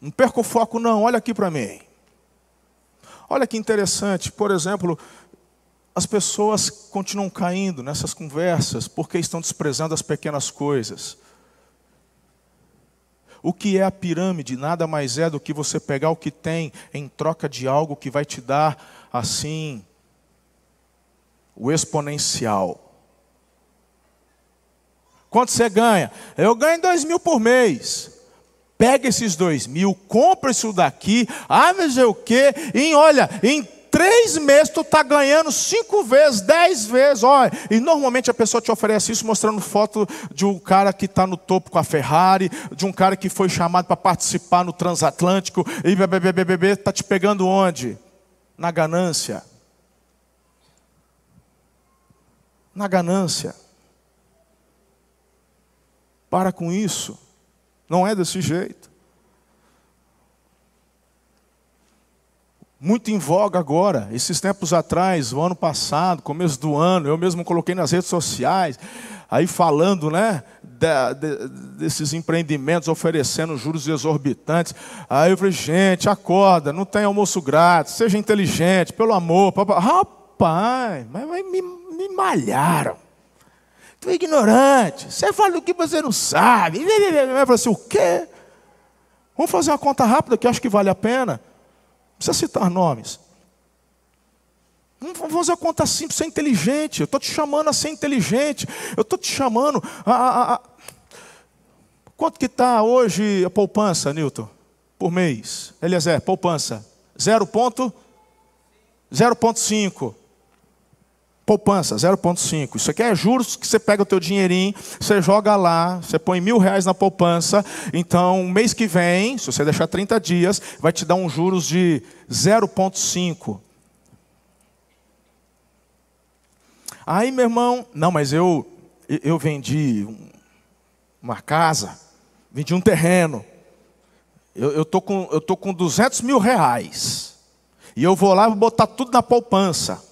Não perca o foco, não. Olha aqui para mim. Olha que interessante, por exemplo, as pessoas continuam caindo nessas conversas porque estão desprezando as pequenas coisas. O que é a pirâmide? Nada mais é do que você pegar o que tem em troca de algo que vai te dar, assim, o exponencial. Quanto você ganha? Eu ganho dois mil por mês. Pega esses dois mil, compra isso daqui, ah, mas é o quê? Em, olha, em três meses tu está ganhando cinco vezes, dez vezes. Olha, e normalmente a pessoa te oferece isso mostrando foto de um cara que está no topo com a Ferrari, de um cara que foi chamado para participar no transatlântico, e está te pegando onde? Na ganância. Na ganância. Para com isso. Não é desse jeito. muito em voga agora. Esses tempos atrás, o ano passado, começo do ano, eu mesmo coloquei nas redes sociais, aí falando, né, de, de, desses empreendimentos oferecendo juros exorbitantes. Aí eu falei, gente, acorda, não tem almoço grátis, seja inteligente, pelo amor. Papai. Rapaz, mas, mas me, me malharam. Tu é ignorante, você fala do que você não sabe. Eu falei assim, o quê? Vamos fazer uma conta rápida que acho que vale a pena precisa citar nomes. Vamos fazer a conta simples, ser inteligente. Eu estou te chamando a ser inteligente. Eu estou te chamando a, a, a... Quanto que está hoje a poupança, Newton? Por mês. Eliezer, poupança. 0,5. Poupança, 0,5. Isso aqui é juros que você pega o teu dinheirinho, você joga lá, você põe mil reais na poupança. Então, mês que vem, se você deixar 30 dias, vai te dar um juros de 0,5. Aí, meu irmão, não, mas eu, eu vendi uma casa, vendi um terreno. Eu estou com, eu tô com 200 mil reais. E eu vou lá e vou botar tudo na poupança.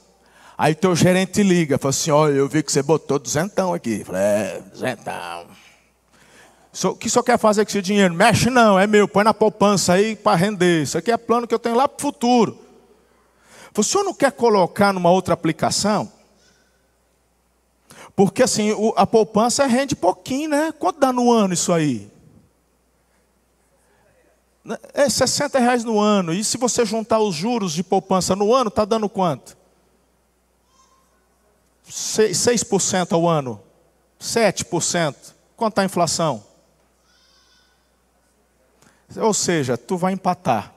Aí teu gerente liga, fala assim, olha, eu vi que você botou duzentão aqui. falei, é, duzentão. O que só quer fazer com esse dinheiro? Mexe não, é meu, põe na poupança aí para render. Isso aqui é plano que eu tenho lá para o futuro. O senhor não quer colocar numa outra aplicação? Porque assim, a poupança rende pouquinho, né? Quanto dá no ano isso aí? É 60 reais no ano. E se você juntar os juros de poupança no ano, está dando quanto? 6% ao ano, 7%. Quanto está a inflação? Ou seja, tu vai empatar.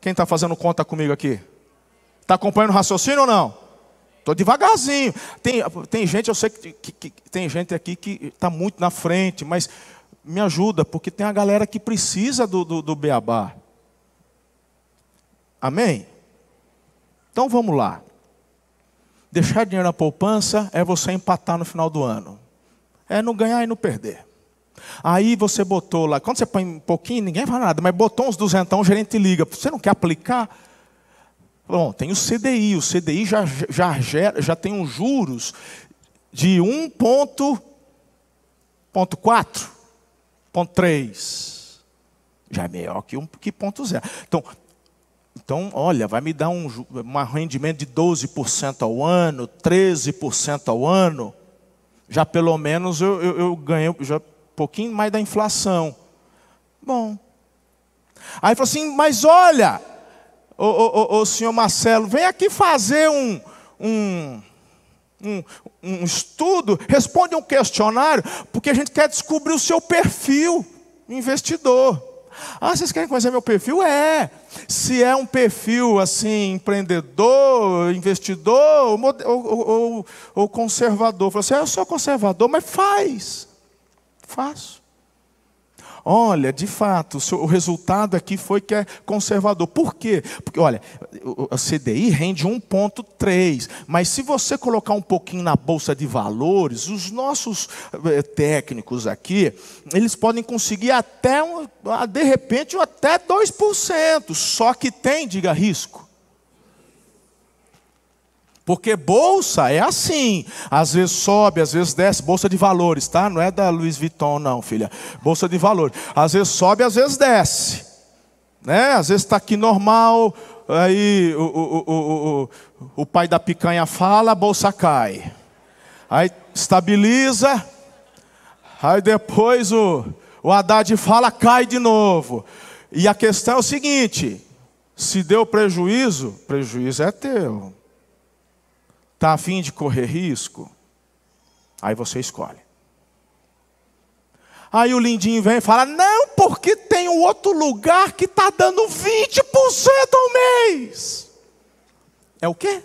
Quem está fazendo conta comigo aqui? Está acompanhando o raciocínio ou não? Estou devagarzinho. Tem, tem gente, eu sei que, que, que tem gente aqui que está muito na frente, mas me ajuda, porque tem a galera que precisa do, do, do beabá. Amém? Então vamos lá. Deixar dinheiro na poupança é você empatar no final do ano. É não ganhar e não perder. Aí você botou lá, quando você põe um pouquinho, ninguém fala nada, mas botou uns duzentão, o gerente liga. Você não quer aplicar? Bom, tem o CDI. O CDI já, já, já, tem uns juros de 1,4, ponto 3. Já é melhor que 1 que ponto zero. Então, então, olha, vai me dar um, um rendimento de 12% ao ano, 13% ao ano. Já pelo menos eu, eu, eu ganhei já um pouquinho mais da inflação. Bom. Aí falou assim, mas olha, o, o, o, senhor Marcelo, vem aqui fazer um, um, um, um estudo, responde um questionário, porque a gente quer descobrir o seu perfil investidor. Ah, vocês querem conhecer meu perfil? É. Se é um perfil assim, empreendedor, investidor ou, ou, ou, conservador. Falei assim, ah, eu sou conservador, mas faz. Faço. Olha, de fato, o resultado aqui foi que é conservador. Por quê? Porque, olha, a CDI rende 1,3, mas se você colocar um pouquinho na bolsa de valores, os nossos eh, técnicos aqui, eles podem conseguir até, de repente, até 2%. Só que tem, diga, risco. Porque bolsa é assim, às vezes sobe, às vezes desce, bolsa de valores, tá? Não é da Louis Vuitton não, filha. Bolsa de valores. Às vezes sobe, às vezes desce. Né? Às vezes está aqui normal, aí o, o, o, o, o pai da picanha fala, a bolsa cai. Aí estabiliza, aí depois o, o Haddad fala, cai de novo. E a questão é o seguinte: se deu prejuízo, prejuízo é teu. Está afim de correr risco? Aí você escolhe. Aí o lindinho vem e fala: Não, porque tem um outro lugar que está dando 20% ao mês. é o quê?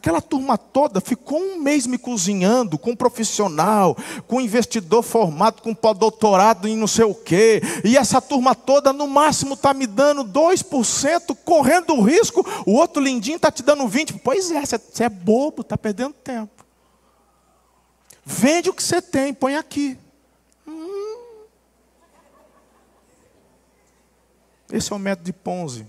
Aquela turma toda ficou um mês me cozinhando com um profissional, com um investidor formado, com um doutorado em não sei o quê. E essa turma toda, no máximo, está me dando 2%, correndo o risco. O outro lindinho está te dando 20%. Pois é, você é bobo, está perdendo tempo. Vende o que você tem, põe aqui. Hum. Esse é o método de Ponzi.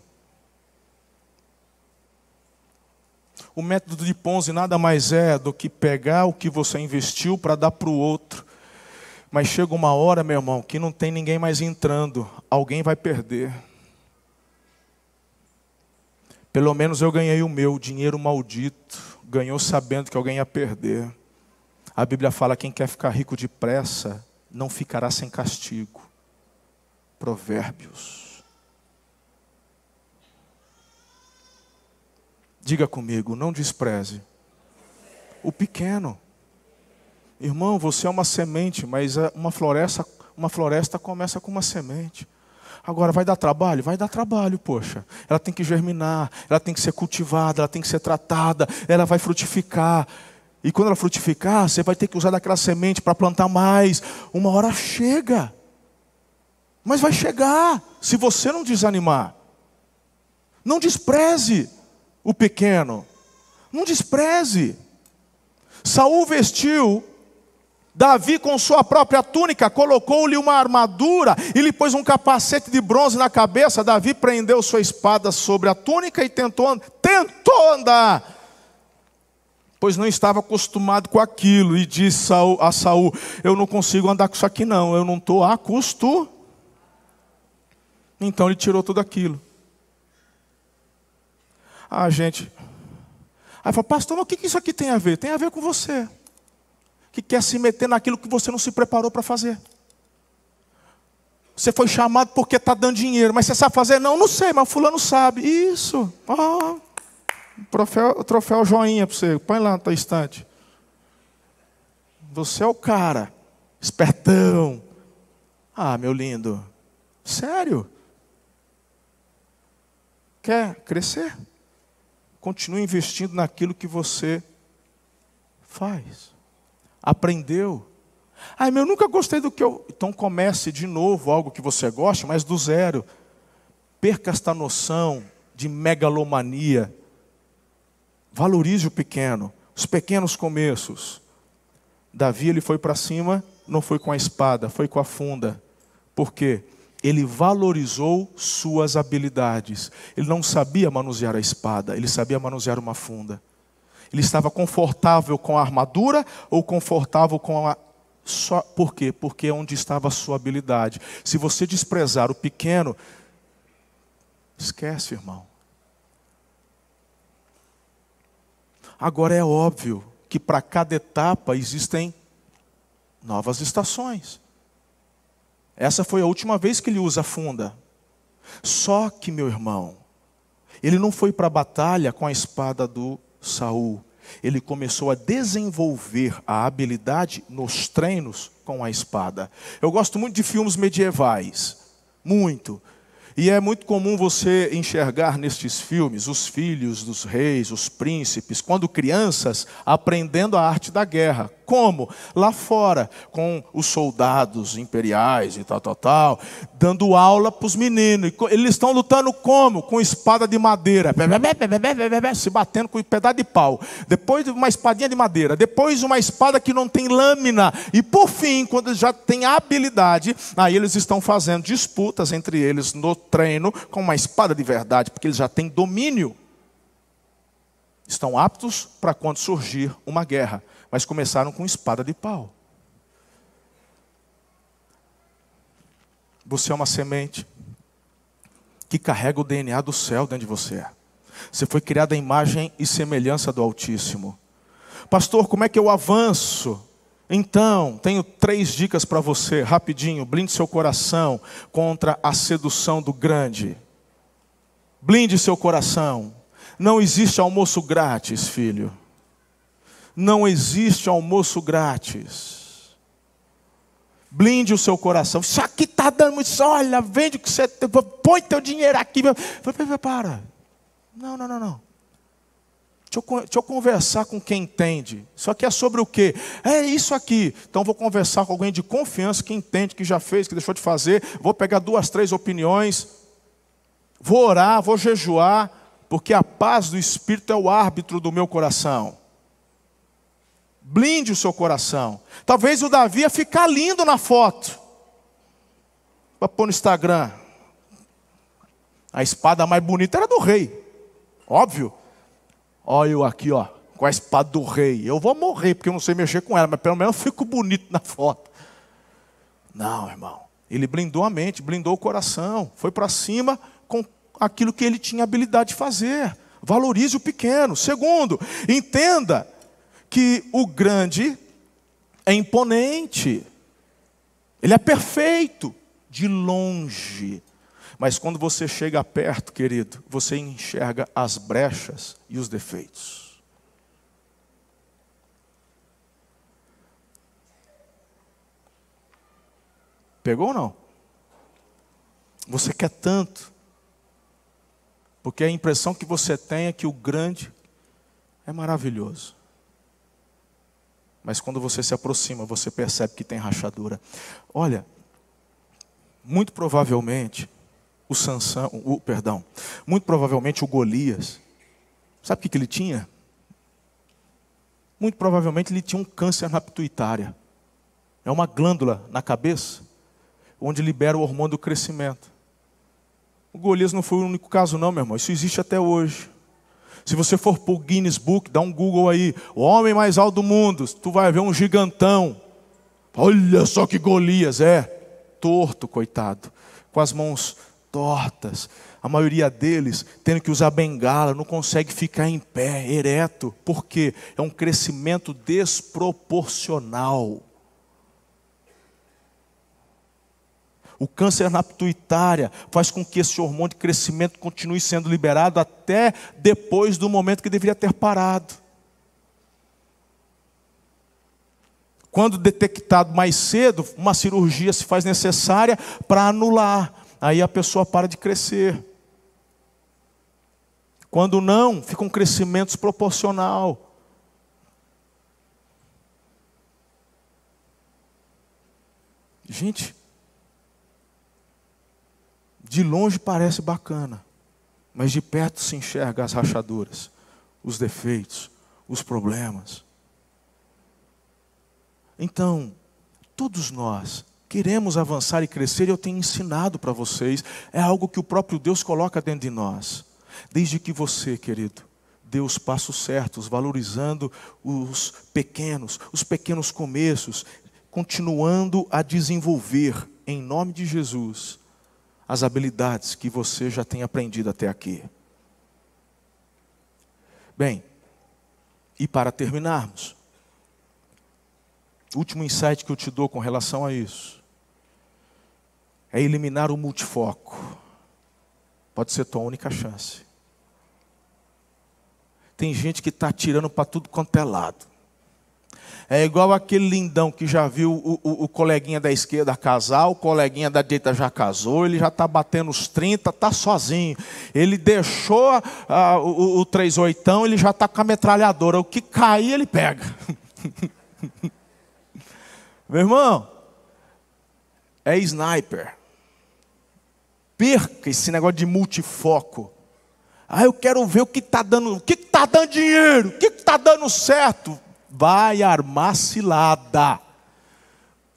O método de Ponzi nada mais é do que pegar o que você investiu para dar para o outro. Mas chega uma hora, meu irmão, que não tem ninguém mais entrando, alguém vai perder. Pelo menos eu ganhei o meu dinheiro maldito, ganhou sabendo que alguém ia perder. A Bíblia fala: quem quer ficar rico depressa, não ficará sem castigo. Provérbios. Diga comigo, não despreze o pequeno. Irmão, você é uma semente, mas é uma floresta, uma floresta começa com uma semente. Agora vai dar trabalho? Vai dar trabalho, poxa. Ela tem que germinar, ela tem que ser cultivada, ela tem que ser tratada, ela vai frutificar. E quando ela frutificar, você vai ter que usar daquela semente para plantar mais. Uma hora chega. Mas vai chegar, se você não desanimar. Não despreze o pequeno. Não despreze. Saul vestiu Davi, com sua própria túnica, colocou-lhe uma armadura e lhe pôs um capacete de bronze na cabeça. Davi prendeu sua espada sobre a túnica e tentou, tentou andar, pois não estava acostumado com aquilo. E disse a Saul: Eu não consigo andar com isso aqui, não, eu não estou acostumado. Então ele tirou tudo aquilo. Ah, gente. Aí fala, pastor, mas o que isso aqui tem a ver? Tem a ver com você. Que quer se meter naquilo que você não se preparou para fazer. Você foi chamado porque está dando dinheiro, mas você sabe fazer? Não, não sei, mas fulano sabe. Isso. Ah, troféu, troféu joinha para você. Põe lá na tua estante. Você é o cara. Espertão. Ah, meu lindo. Sério? Quer crescer? Continue investindo naquilo que você faz. Aprendeu. Ai, meu, eu nunca gostei do que eu. Então comece de novo algo que você goste, mas do zero. Perca esta noção de megalomania. Valorize o pequeno, os pequenos começos. Davi ele foi para cima, não foi com a espada, foi com a funda. Por quê? Ele valorizou suas habilidades. Ele não sabia manusear a espada, ele sabia manusear uma funda. Ele estava confortável com a armadura ou confortável com a. Só... Por quê? Porque é onde estava a sua habilidade. Se você desprezar o pequeno, esquece, irmão. Agora é óbvio que para cada etapa existem novas estações. Essa foi a última vez que ele usa funda. Só que, meu irmão, ele não foi para a batalha com a espada do Saul. Ele começou a desenvolver a habilidade nos treinos com a espada. Eu gosto muito de filmes medievais, muito. E é muito comum você enxergar nestes filmes os filhos dos reis, os príncipes, quando crianças, aprendendo a arte da guerra. Como? Lá fora, com os soldados imperiais e tal, tal, tal, dando aula para os meninos. Eles estão lutando como? Com espada de madeira, se batendo com um pedaço de pau. Depois uma espadinha de madeira. Depois uma espada que não tem lâmina. E por fim, quando já tem habilidade, aí eles estão fazendo disputas entre eles no treino com uma espada de verdade, porque eles já têm domínio. Estão aptos para quando surgir uma guerra mas começaram com espada de pau. Você é uma semente que carrega o DNA do céu dentro de você. Você foi criado à imagem e semelhança do Altíssimo. Pastor, como é que eu avanço? Então, tenho três dicas para você, rapidinho. Blinde seu coração contra a sedução do grande. Blinde seu coração. Não existe almoço grátis, filho não existe almoço grátis. Blinde o seu coração. Isso aqui está dando muito. Olha, vende o que você tem. Põe teu dinheiro aqui. Para. Não, não, não, não. Deixa eu, deixa eu, conversar com quem entende. Isso aqui é sobre o quê? É isso aqui. Então vou conversar com alguém de confiança que entende, que já fez, que deixou de fazer. Vou pegar duas, três opiniões. Vou orar, vou jejuar, porque a paz do Espírito é o árbitro do meu coração. Blinde o seu coração. Talvez o Davi ia ficar lindo na foto. Para pôr no Instagram. A espada mais bonita era do rei. Óbvio. Olha eu aqui, ó, com a espada do rei. Eu vou morrer porque eu não sei mexer com ela, mas pelo menos eu fico bonito na foto. Não, irmão. Ele blindou a mente, blindou o coração, foi para cima com aquilo que ele tinha habilidade de fazer. Valorize o pequeno. Segundo, entenda que o grande é imponente. Ele é perfeito de longe. Mas quando você chega perto, querido, você enxerga as brechas e os defeitos. Pegou ou não? Você quer tanto, porque a impressão que você tem é que o grande é maravilhoso. Mas quando você se aproxima, você percebe que tem rachadura. Olha, muito provavelmente, o Sansão, o, perdão, muito provavelmente o Golias, sabe o que, ele tinha? Muito provavelmente ele tinha um câncer na pituitária. É uma glândula na cabeça onde libera o hormônio do crescimento. O Golias não foi o único caso, não, meu irmão. Isso existe até hoje. Se você for para o Guinness Book, dá um Google aí, o homem mais alto do mundo, tu vai ver um gigantão. Olha só que Golias é, torto, coitado, com as mãos tortas. A maioria deles tendo que usar bengala, não consegue ficar em pé, ereto, porque é um crescimento desproporcional. O câncer na pituitária faz com que esse hormônio de crescimento continue sendo liberado até depois do momento que deveria ter parado. Quando detectado mais cedo, uma cirurgia se faz necessária para anular aí a pessoa para de crescer. Quando não, fica um crescimento desproporcional. Gente, de longe parece bacana, mas de perto se enxerga as rachaduras, os defeitos, os problemas. Então, todos nós queremos avançar e crescer, eu tenho ensinado para vocês, é algo que o próprio Deus coloca dentro de nós. Desde que você, querido, dê os passos certos, valorizando os pequenos, os pequenos começos, continuando a desenvolver, em nome de Jesus, as habilidades que você já tem aprendido até aqui. Bem, e para terminarmos, último insight que eu te dou com relação a isso é eliminar o multifoco. Pode ser tua única chance. Tem gente que está tirando para tudo quanto é lado. É igual aquele lindão que já viu o, o, o, coleguinha da esquerda casar, o coleguinha da direita já casou, ele já está batendo os 30, está sozinho. Ele deixou uh, o, o 38, ele já está com a metralhadora. O que cair, ele pega. *laughs* Meu irmão, é sniper perca esse negócio de multifoco. Ah, eu quero ver o que está dando, o que está dando dinheiro, o que está dando certo. Vai armar cilada.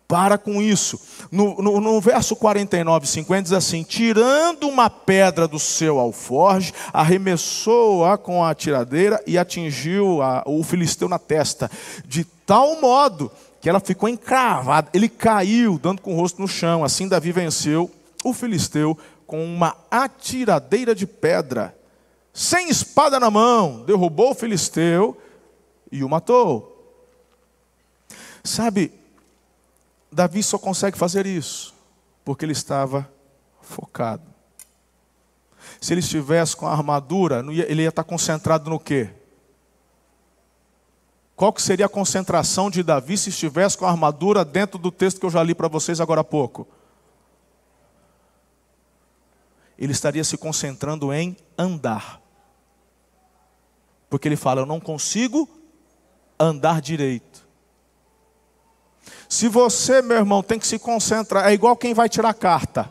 Para com isso. No, no, no, verso 49, 50 diz assim: Tirando uma pedra do seu alforge, arremessou-a com a tiradeira e atingiu a, o filisteu na testa, de tal modo que ela ficou encravada. Ele caiu, dando com o rosto no chão. Assim Davi venceu o filisteu com uma atiradeira de pedra, sem espada na mão, derrubou o filisteu e o matou. Sabe, Davi só consegue fazer isso porque ele estava focado. Se ele estivesse com a armadura, ele ia estar concentrado no quê? Qual que seria a concentração de Davi se estivesse com a armadura dentro do texto que eu já li para vocês agora há pouco? ele estaria se concentrando em andar. Porque ele fala: Eu não consigo andar direito. Se você, meu irmão, tem que se concentrar, é igual quem vai tirar carta.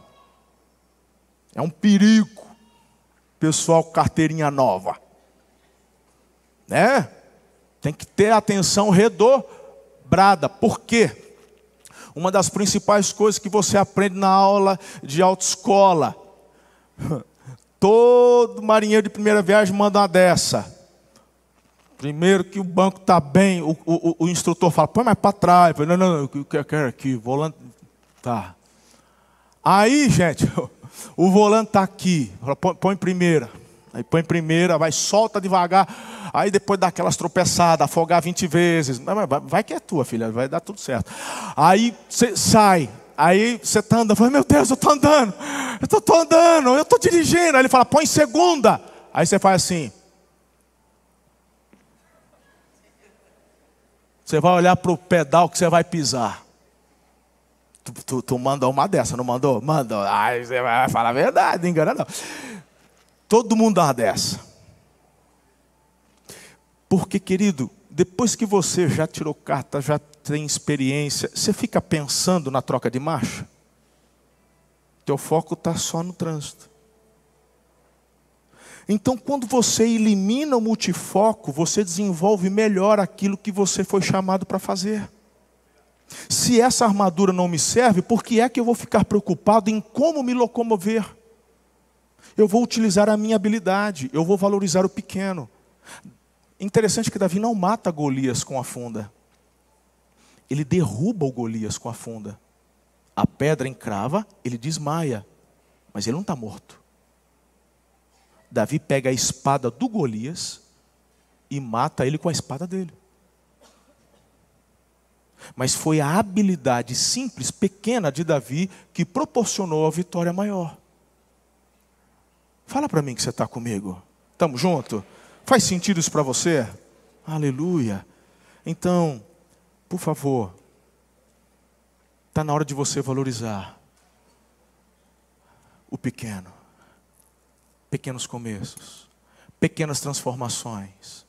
É um perigo. Pessoal, carteirinha nova. Né? Tem que ter atenção redobrada. Por quê? Uma das principais coisas que você aprende na aula de autoescola. *laughs* Todo marinheiro de primeira viagem manda uma dessa. Primeiro que o banco está bem, o, o, o, instrutor fala, põe mais para trás. Falo, não, não, não, eu quero aqui, volante. Tá. Aí, gente, *laughs* o volante está aqui. Põe, põe primeira. Aí põe primeira, vai, solta devagar. Aí depois dá aquelas tropeçadas, afogar 20 vezes. Vai que é tua, filha, vai dar tudo certo. Aí você sai. Aí você está andando, fala, meu Deus, eu estou andando, eu estou andando, eu estou dirigindo. Aí ele fala, põe segunda. Aí você faz assim. Você vai olhar para o pedal que você vai pisar. Tu, tu, tu, mandou uma dessa, não mandou? Mandou. Aí você vai falar a verdade, não engana não. Todo mundo dá uma dessa. Porque, querido, depois que você já tirou carta, já tem experiência, você fica pensando na troca de marcha? Teu foco está só no trânsito. Então, quando você elimina o multifoco, você desenvolve melhor aquilo que você foi chamado para fazer. Se essa armadura não me serve, por que é que eu vou ficar preocupado em como me locomover? Eu vou utilizar a minha habilidade, eu vou valorizar o pequeno. Interessante que Davi não mata Golias com a funda. Ele derruba o Golias com a funda. A pedra encrava, ele desmaia, mas ele não está morto. Davi pega a espada do Golias e mata ele com a espada dele. Mas foi a habilidade simples, pequena de Davi que proporcionou a vitória maior. Fala para mim que você está comigo. Estamos juntos? Faz sentido isso para você? Aleluia. Então, por favor, está na hora de você valorizar o pequeno pequenos começos, pequenas transformações.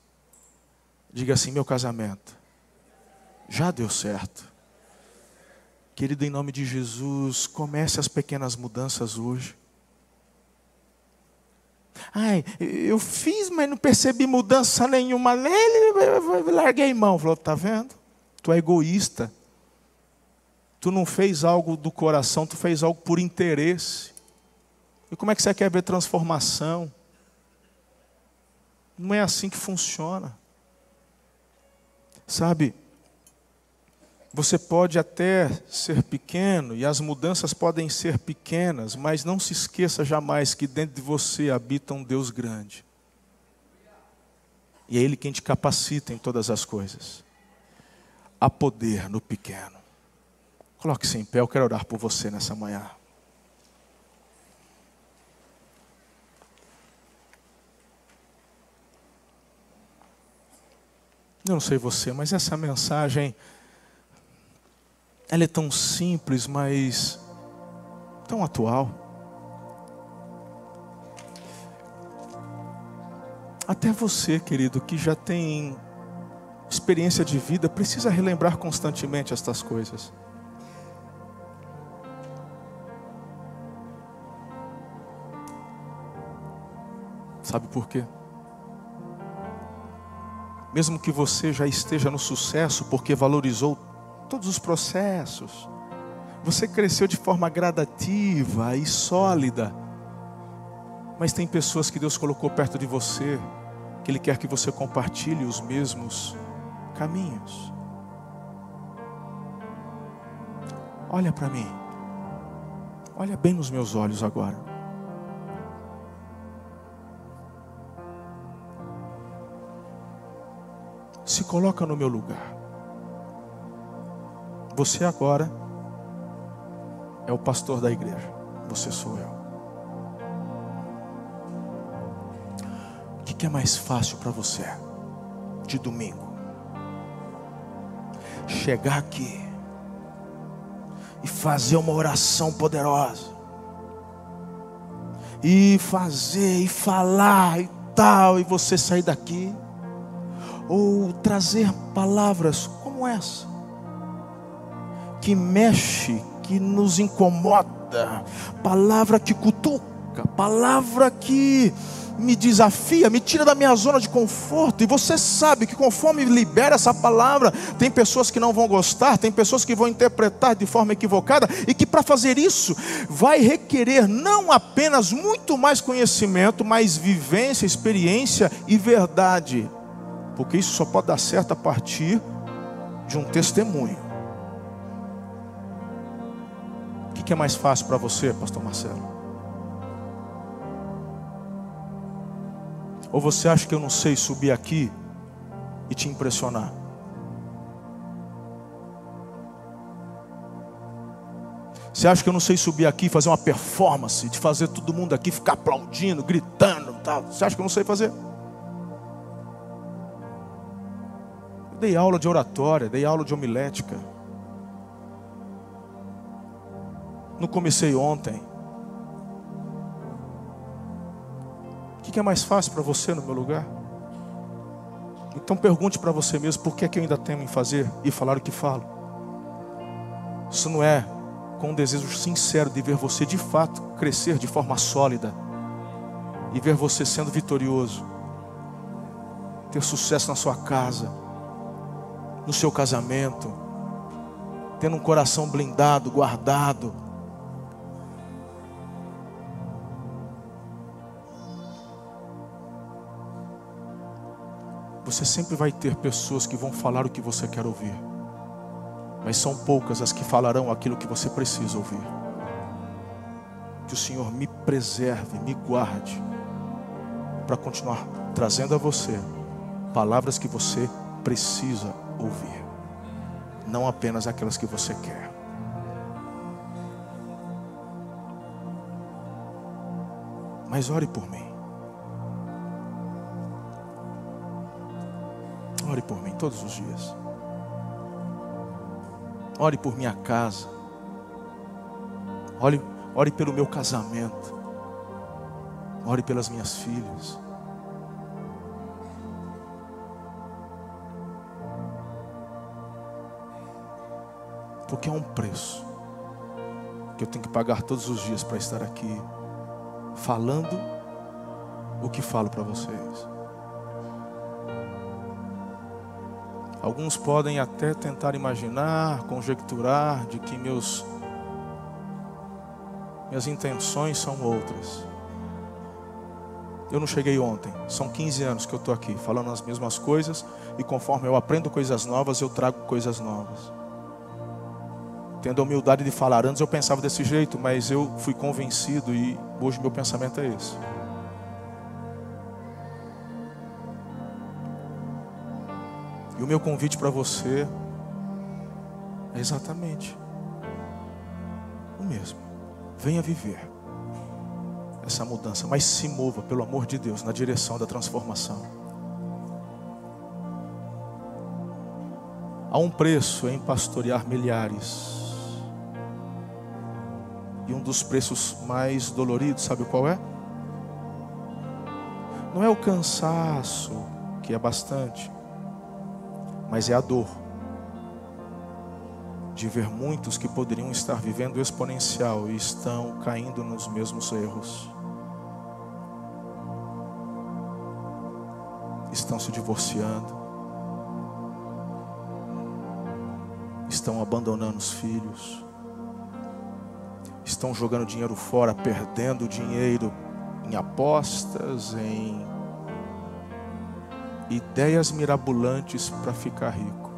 Diga assim: meu casamento já deu certo. Querido, em nome de Jesus, comece as pequenas mudanças hoje. Ai, eu fiz, mas não percebi mudança nenhuma nele, larguei mão. Falou, tá vendo? Tu é egoísta. Tu não fez algo do coração, tu fez algo por interesse. E como é que você quer ver transformação? Não é assim que funciona. Sabe, você pode até ser pequeno e as mudanças podem ser pequenas, mas não se esqueça jamais que dentro de você habita um Deus grande. E é Ele quem te capacita em todas as coisas. Há poder no pequeno. Coloque-se em pé, eu quero orar por você nessa manhã. Eu não sei você, mas essa mensagem ela é tão simples, mas tão atual. Até você, querido, que já tem experiência de vida, precisa relembrar constantemente estas coisas. Sabe por quê? Mesmo que você já esteja no sucesso porque valorizou todos os processos, você cresceu de forma gradativa e sólida, mas tem pessoas que Deus colocou perto de você, que Ele quer que você compartilhe os mesmos caminhos. Olha para mim, olha bem nos meus olhos agora. Coloca no meu lugar. Você agora é o pastor da igreja. Você sou eu. O que é mais fácil para você de domingo? Chegar aqui e fazer uma oração poderosa. E fazer e falar e tal, e você sair daqui ou trazer palavras como essa, que mexe, que nos incomoda, palavra que cutuca, palavra que me desafia, me tira da minha zona de conforto. E você sabe que conforme libera essa palavra, tem pessoas que não vão gostar, tem pessoas que vão interpretar de forma equivocada, e que para fazer isso vai requerer não apenas muito mais conhecimento, mas vivência, experiência e verdade. Porque isso só pode dar certo a partir de um testemunho. O que é mais fácil para você, Pastor Marcelo? Ou você acha que eu não sei subir aqui e te impressionar? Você acha que eu não sei subir aqui e fazer uma performance, de fazer todo mundo aqui ficar aplaudindo, gritando, tal? Você acha que eu não sei fazer? Eu dei aula de oratória, dei aula de homilética. Não comecei ontem. que é mais fácil para você no meu lugar? Então pergunte para você mesmo por que é que eu ainda temo em fazer e falar o que falo. Isso não é com um desejo sincero de ver você de fato crescer de forma sólida e ver você sendo vitorioso, ter sucesso na sua casa, no seu casamento, tendo um coração blindado, guardado, Você sempre vai ter pessoas que vão falar o que você quer ouvir, mas são poucas as que falarão aquilo que você precisa ouvir. Que o Senhor me preserve, me guarde, para continuar trazendo a você palavras que você precisa ouvir, não apenas aquelas que você quer. Mas ore por mim. Ore por mim todos os dias. Ore por minha casa. Ore, ore pelo meu casamento. Ore pelas minhas filhas. Porque é um preço que eu tenho que pagar todos os dias para estar aqui falando o que falo para vocês. Alguns podem até tentar imaginar, conjecturar de que meus minhas intenções são outras. Eu não cheguei ontem, são 15 anos que eu estou aqui falando as mesmas coisas e conforme eu aprendo coisas novas, eu trago coisas novas. Tendo a humildade de falar, antes eu pensava desse jeito, mas eu fui convencido e hoje meu pensamento é esse. E o meu convite para você é exatamente o mesmo. Venha viver essa mudança, mas se mova, pelo amor de Deus, na direção da transformação. Há um preço em pastorear milhares. E um dos preços mais doloridos, sabe qual é? Não é o cansaço, que é bastante mas é a dor de ver muitos que poderiam estar vivendo exponencial e estão caindo nos mesmos erros. Estão se divorciando, estão abandonando os filhos, estão jogando dinheiro fora, perdendo dinheiro em apostas, em ideias mirabolantes para ficar rico.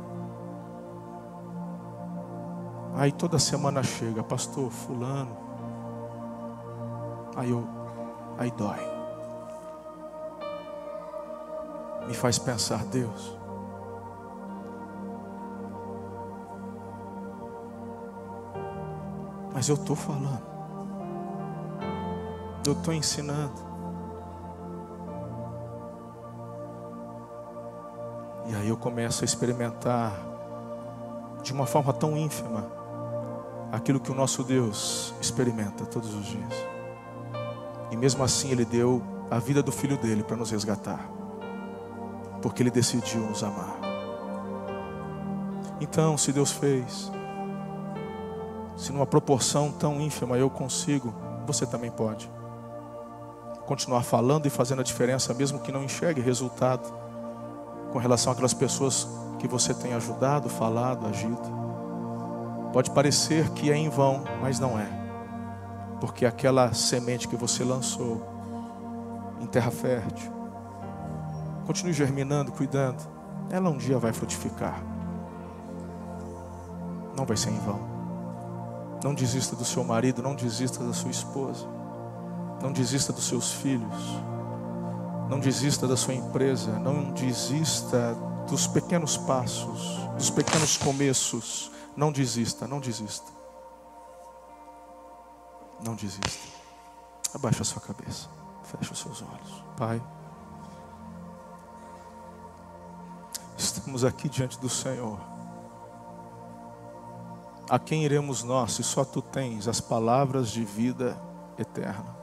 Aí toda semana chega, pastor, fulano. Aí eu, aí dói. Me faz pensar, Deus. Mas eu estou falando. Eu estou ensinando. E aí eu começo a experimentar de uma forma tão ínfima aquilo que o nosso Deus experimenta todos os dias. E mesmo assim ele deu a vida do filho dele para nos resgatar. porque Ele decidiu nos amar. Então, se Deus fez, se numa proporção tão ínfima eu consigo, você também pode. Continuar falando e fazendo a diferença, mesmo que não enxergue resultado, com relação àquelas pessoas que você tem ajudado, falado, agido. Pode parecer que é em vão, mas não é. Porque aquela semente que você lançou em terra fértil, continue germinando, cuidando, ela um dia vai frutificar. Não vai ser em vão. Não desista do seu marido, não desista da sua esposa. Não desista dos seus filhos. Não desista da sua empresa. Não desista dos pequenos passos, dos pequenos começos. Não desista, não desista. Não desista. Abaixa a sua cabeça. Feche os seus olhos. Pai. Estamos aqui diante do Senhor. A quem iremos nós se só tu tens as palavras de vida eterna?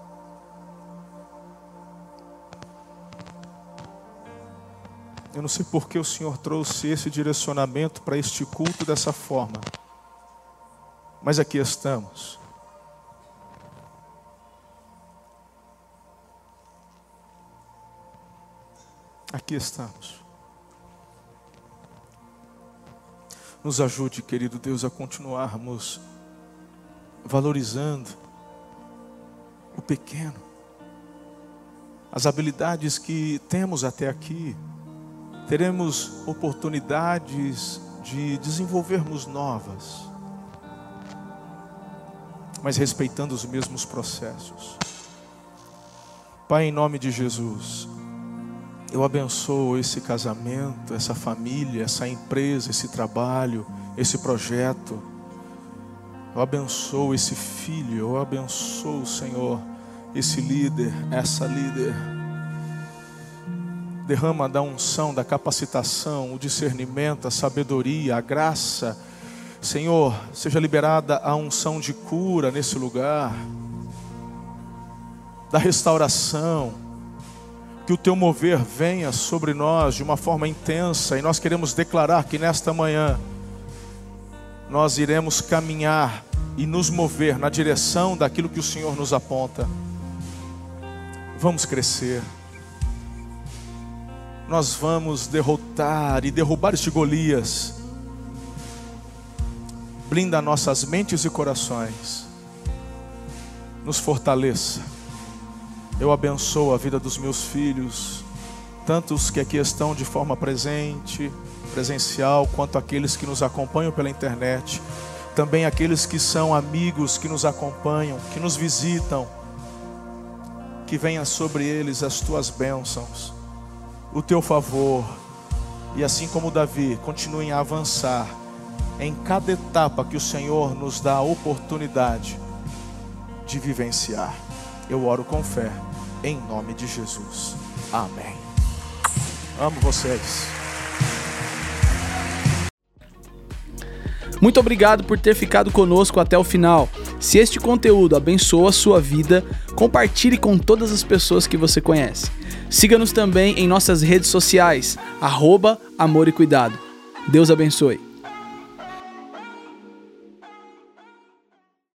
Eu não sei por que o Senhor trouxe esse direcionamento para este culto dessa forma, mas aqui estamos. Aqui estamos. Nos ajude, querido Deus, a continuarmos valorizando o pequeno, as habilidades que temos até aqui. Teremos oportunidades de desenvolvermos novas, mas respeitando os mesmos processos. Pai, em nome de Jesus, eu abençoo esse casamento, essa família, essa empresa, esse trabalho, esse projeto. Eu abençoo esse filho, eu abençoo, Senhor, esse líder, essa líder. Derrama da unção, da capacitação, o discernimento, a sabedoria, a graça. Senhor, seja liberada a unção de cura nesse lugar, da restauração que o teu mover venha sobre nós de uma forma intensa e nós queremos declarar que nesta manhã nós iremos caminhar e nos mover na direção daquilo que o Senhor nos aponta. Vamos crescer. Nós vamos derrotar e derrubar este Golias. Blinda nossas mentes e corações. Nos fortaleça eu abençoo a vida dos meus filhos, tanto os que aqui estão de forma presente, presencial, quanto aqueles que nos acompanham pela internet, também aqueles que são amigos que nos acompanham, que nos visitam. Que venha sobre eles as tuas bênçãos, o teu favor, e assim como Davi, continuem a avançar em cada etapa que o Senhor nos dá a oportunidade de vivenciar. Eu oro com fé, em nome de Jesus. Amém. Amo vocês. Muito obrigado por ter ficado conosco até o final. Se este conteúdo abençoa a sua vida, compartilhe com todas as pessoas que você conhece. Siga-nos também em nossas redes sociais, arroba Amor e Cuidado. Deus abençoe.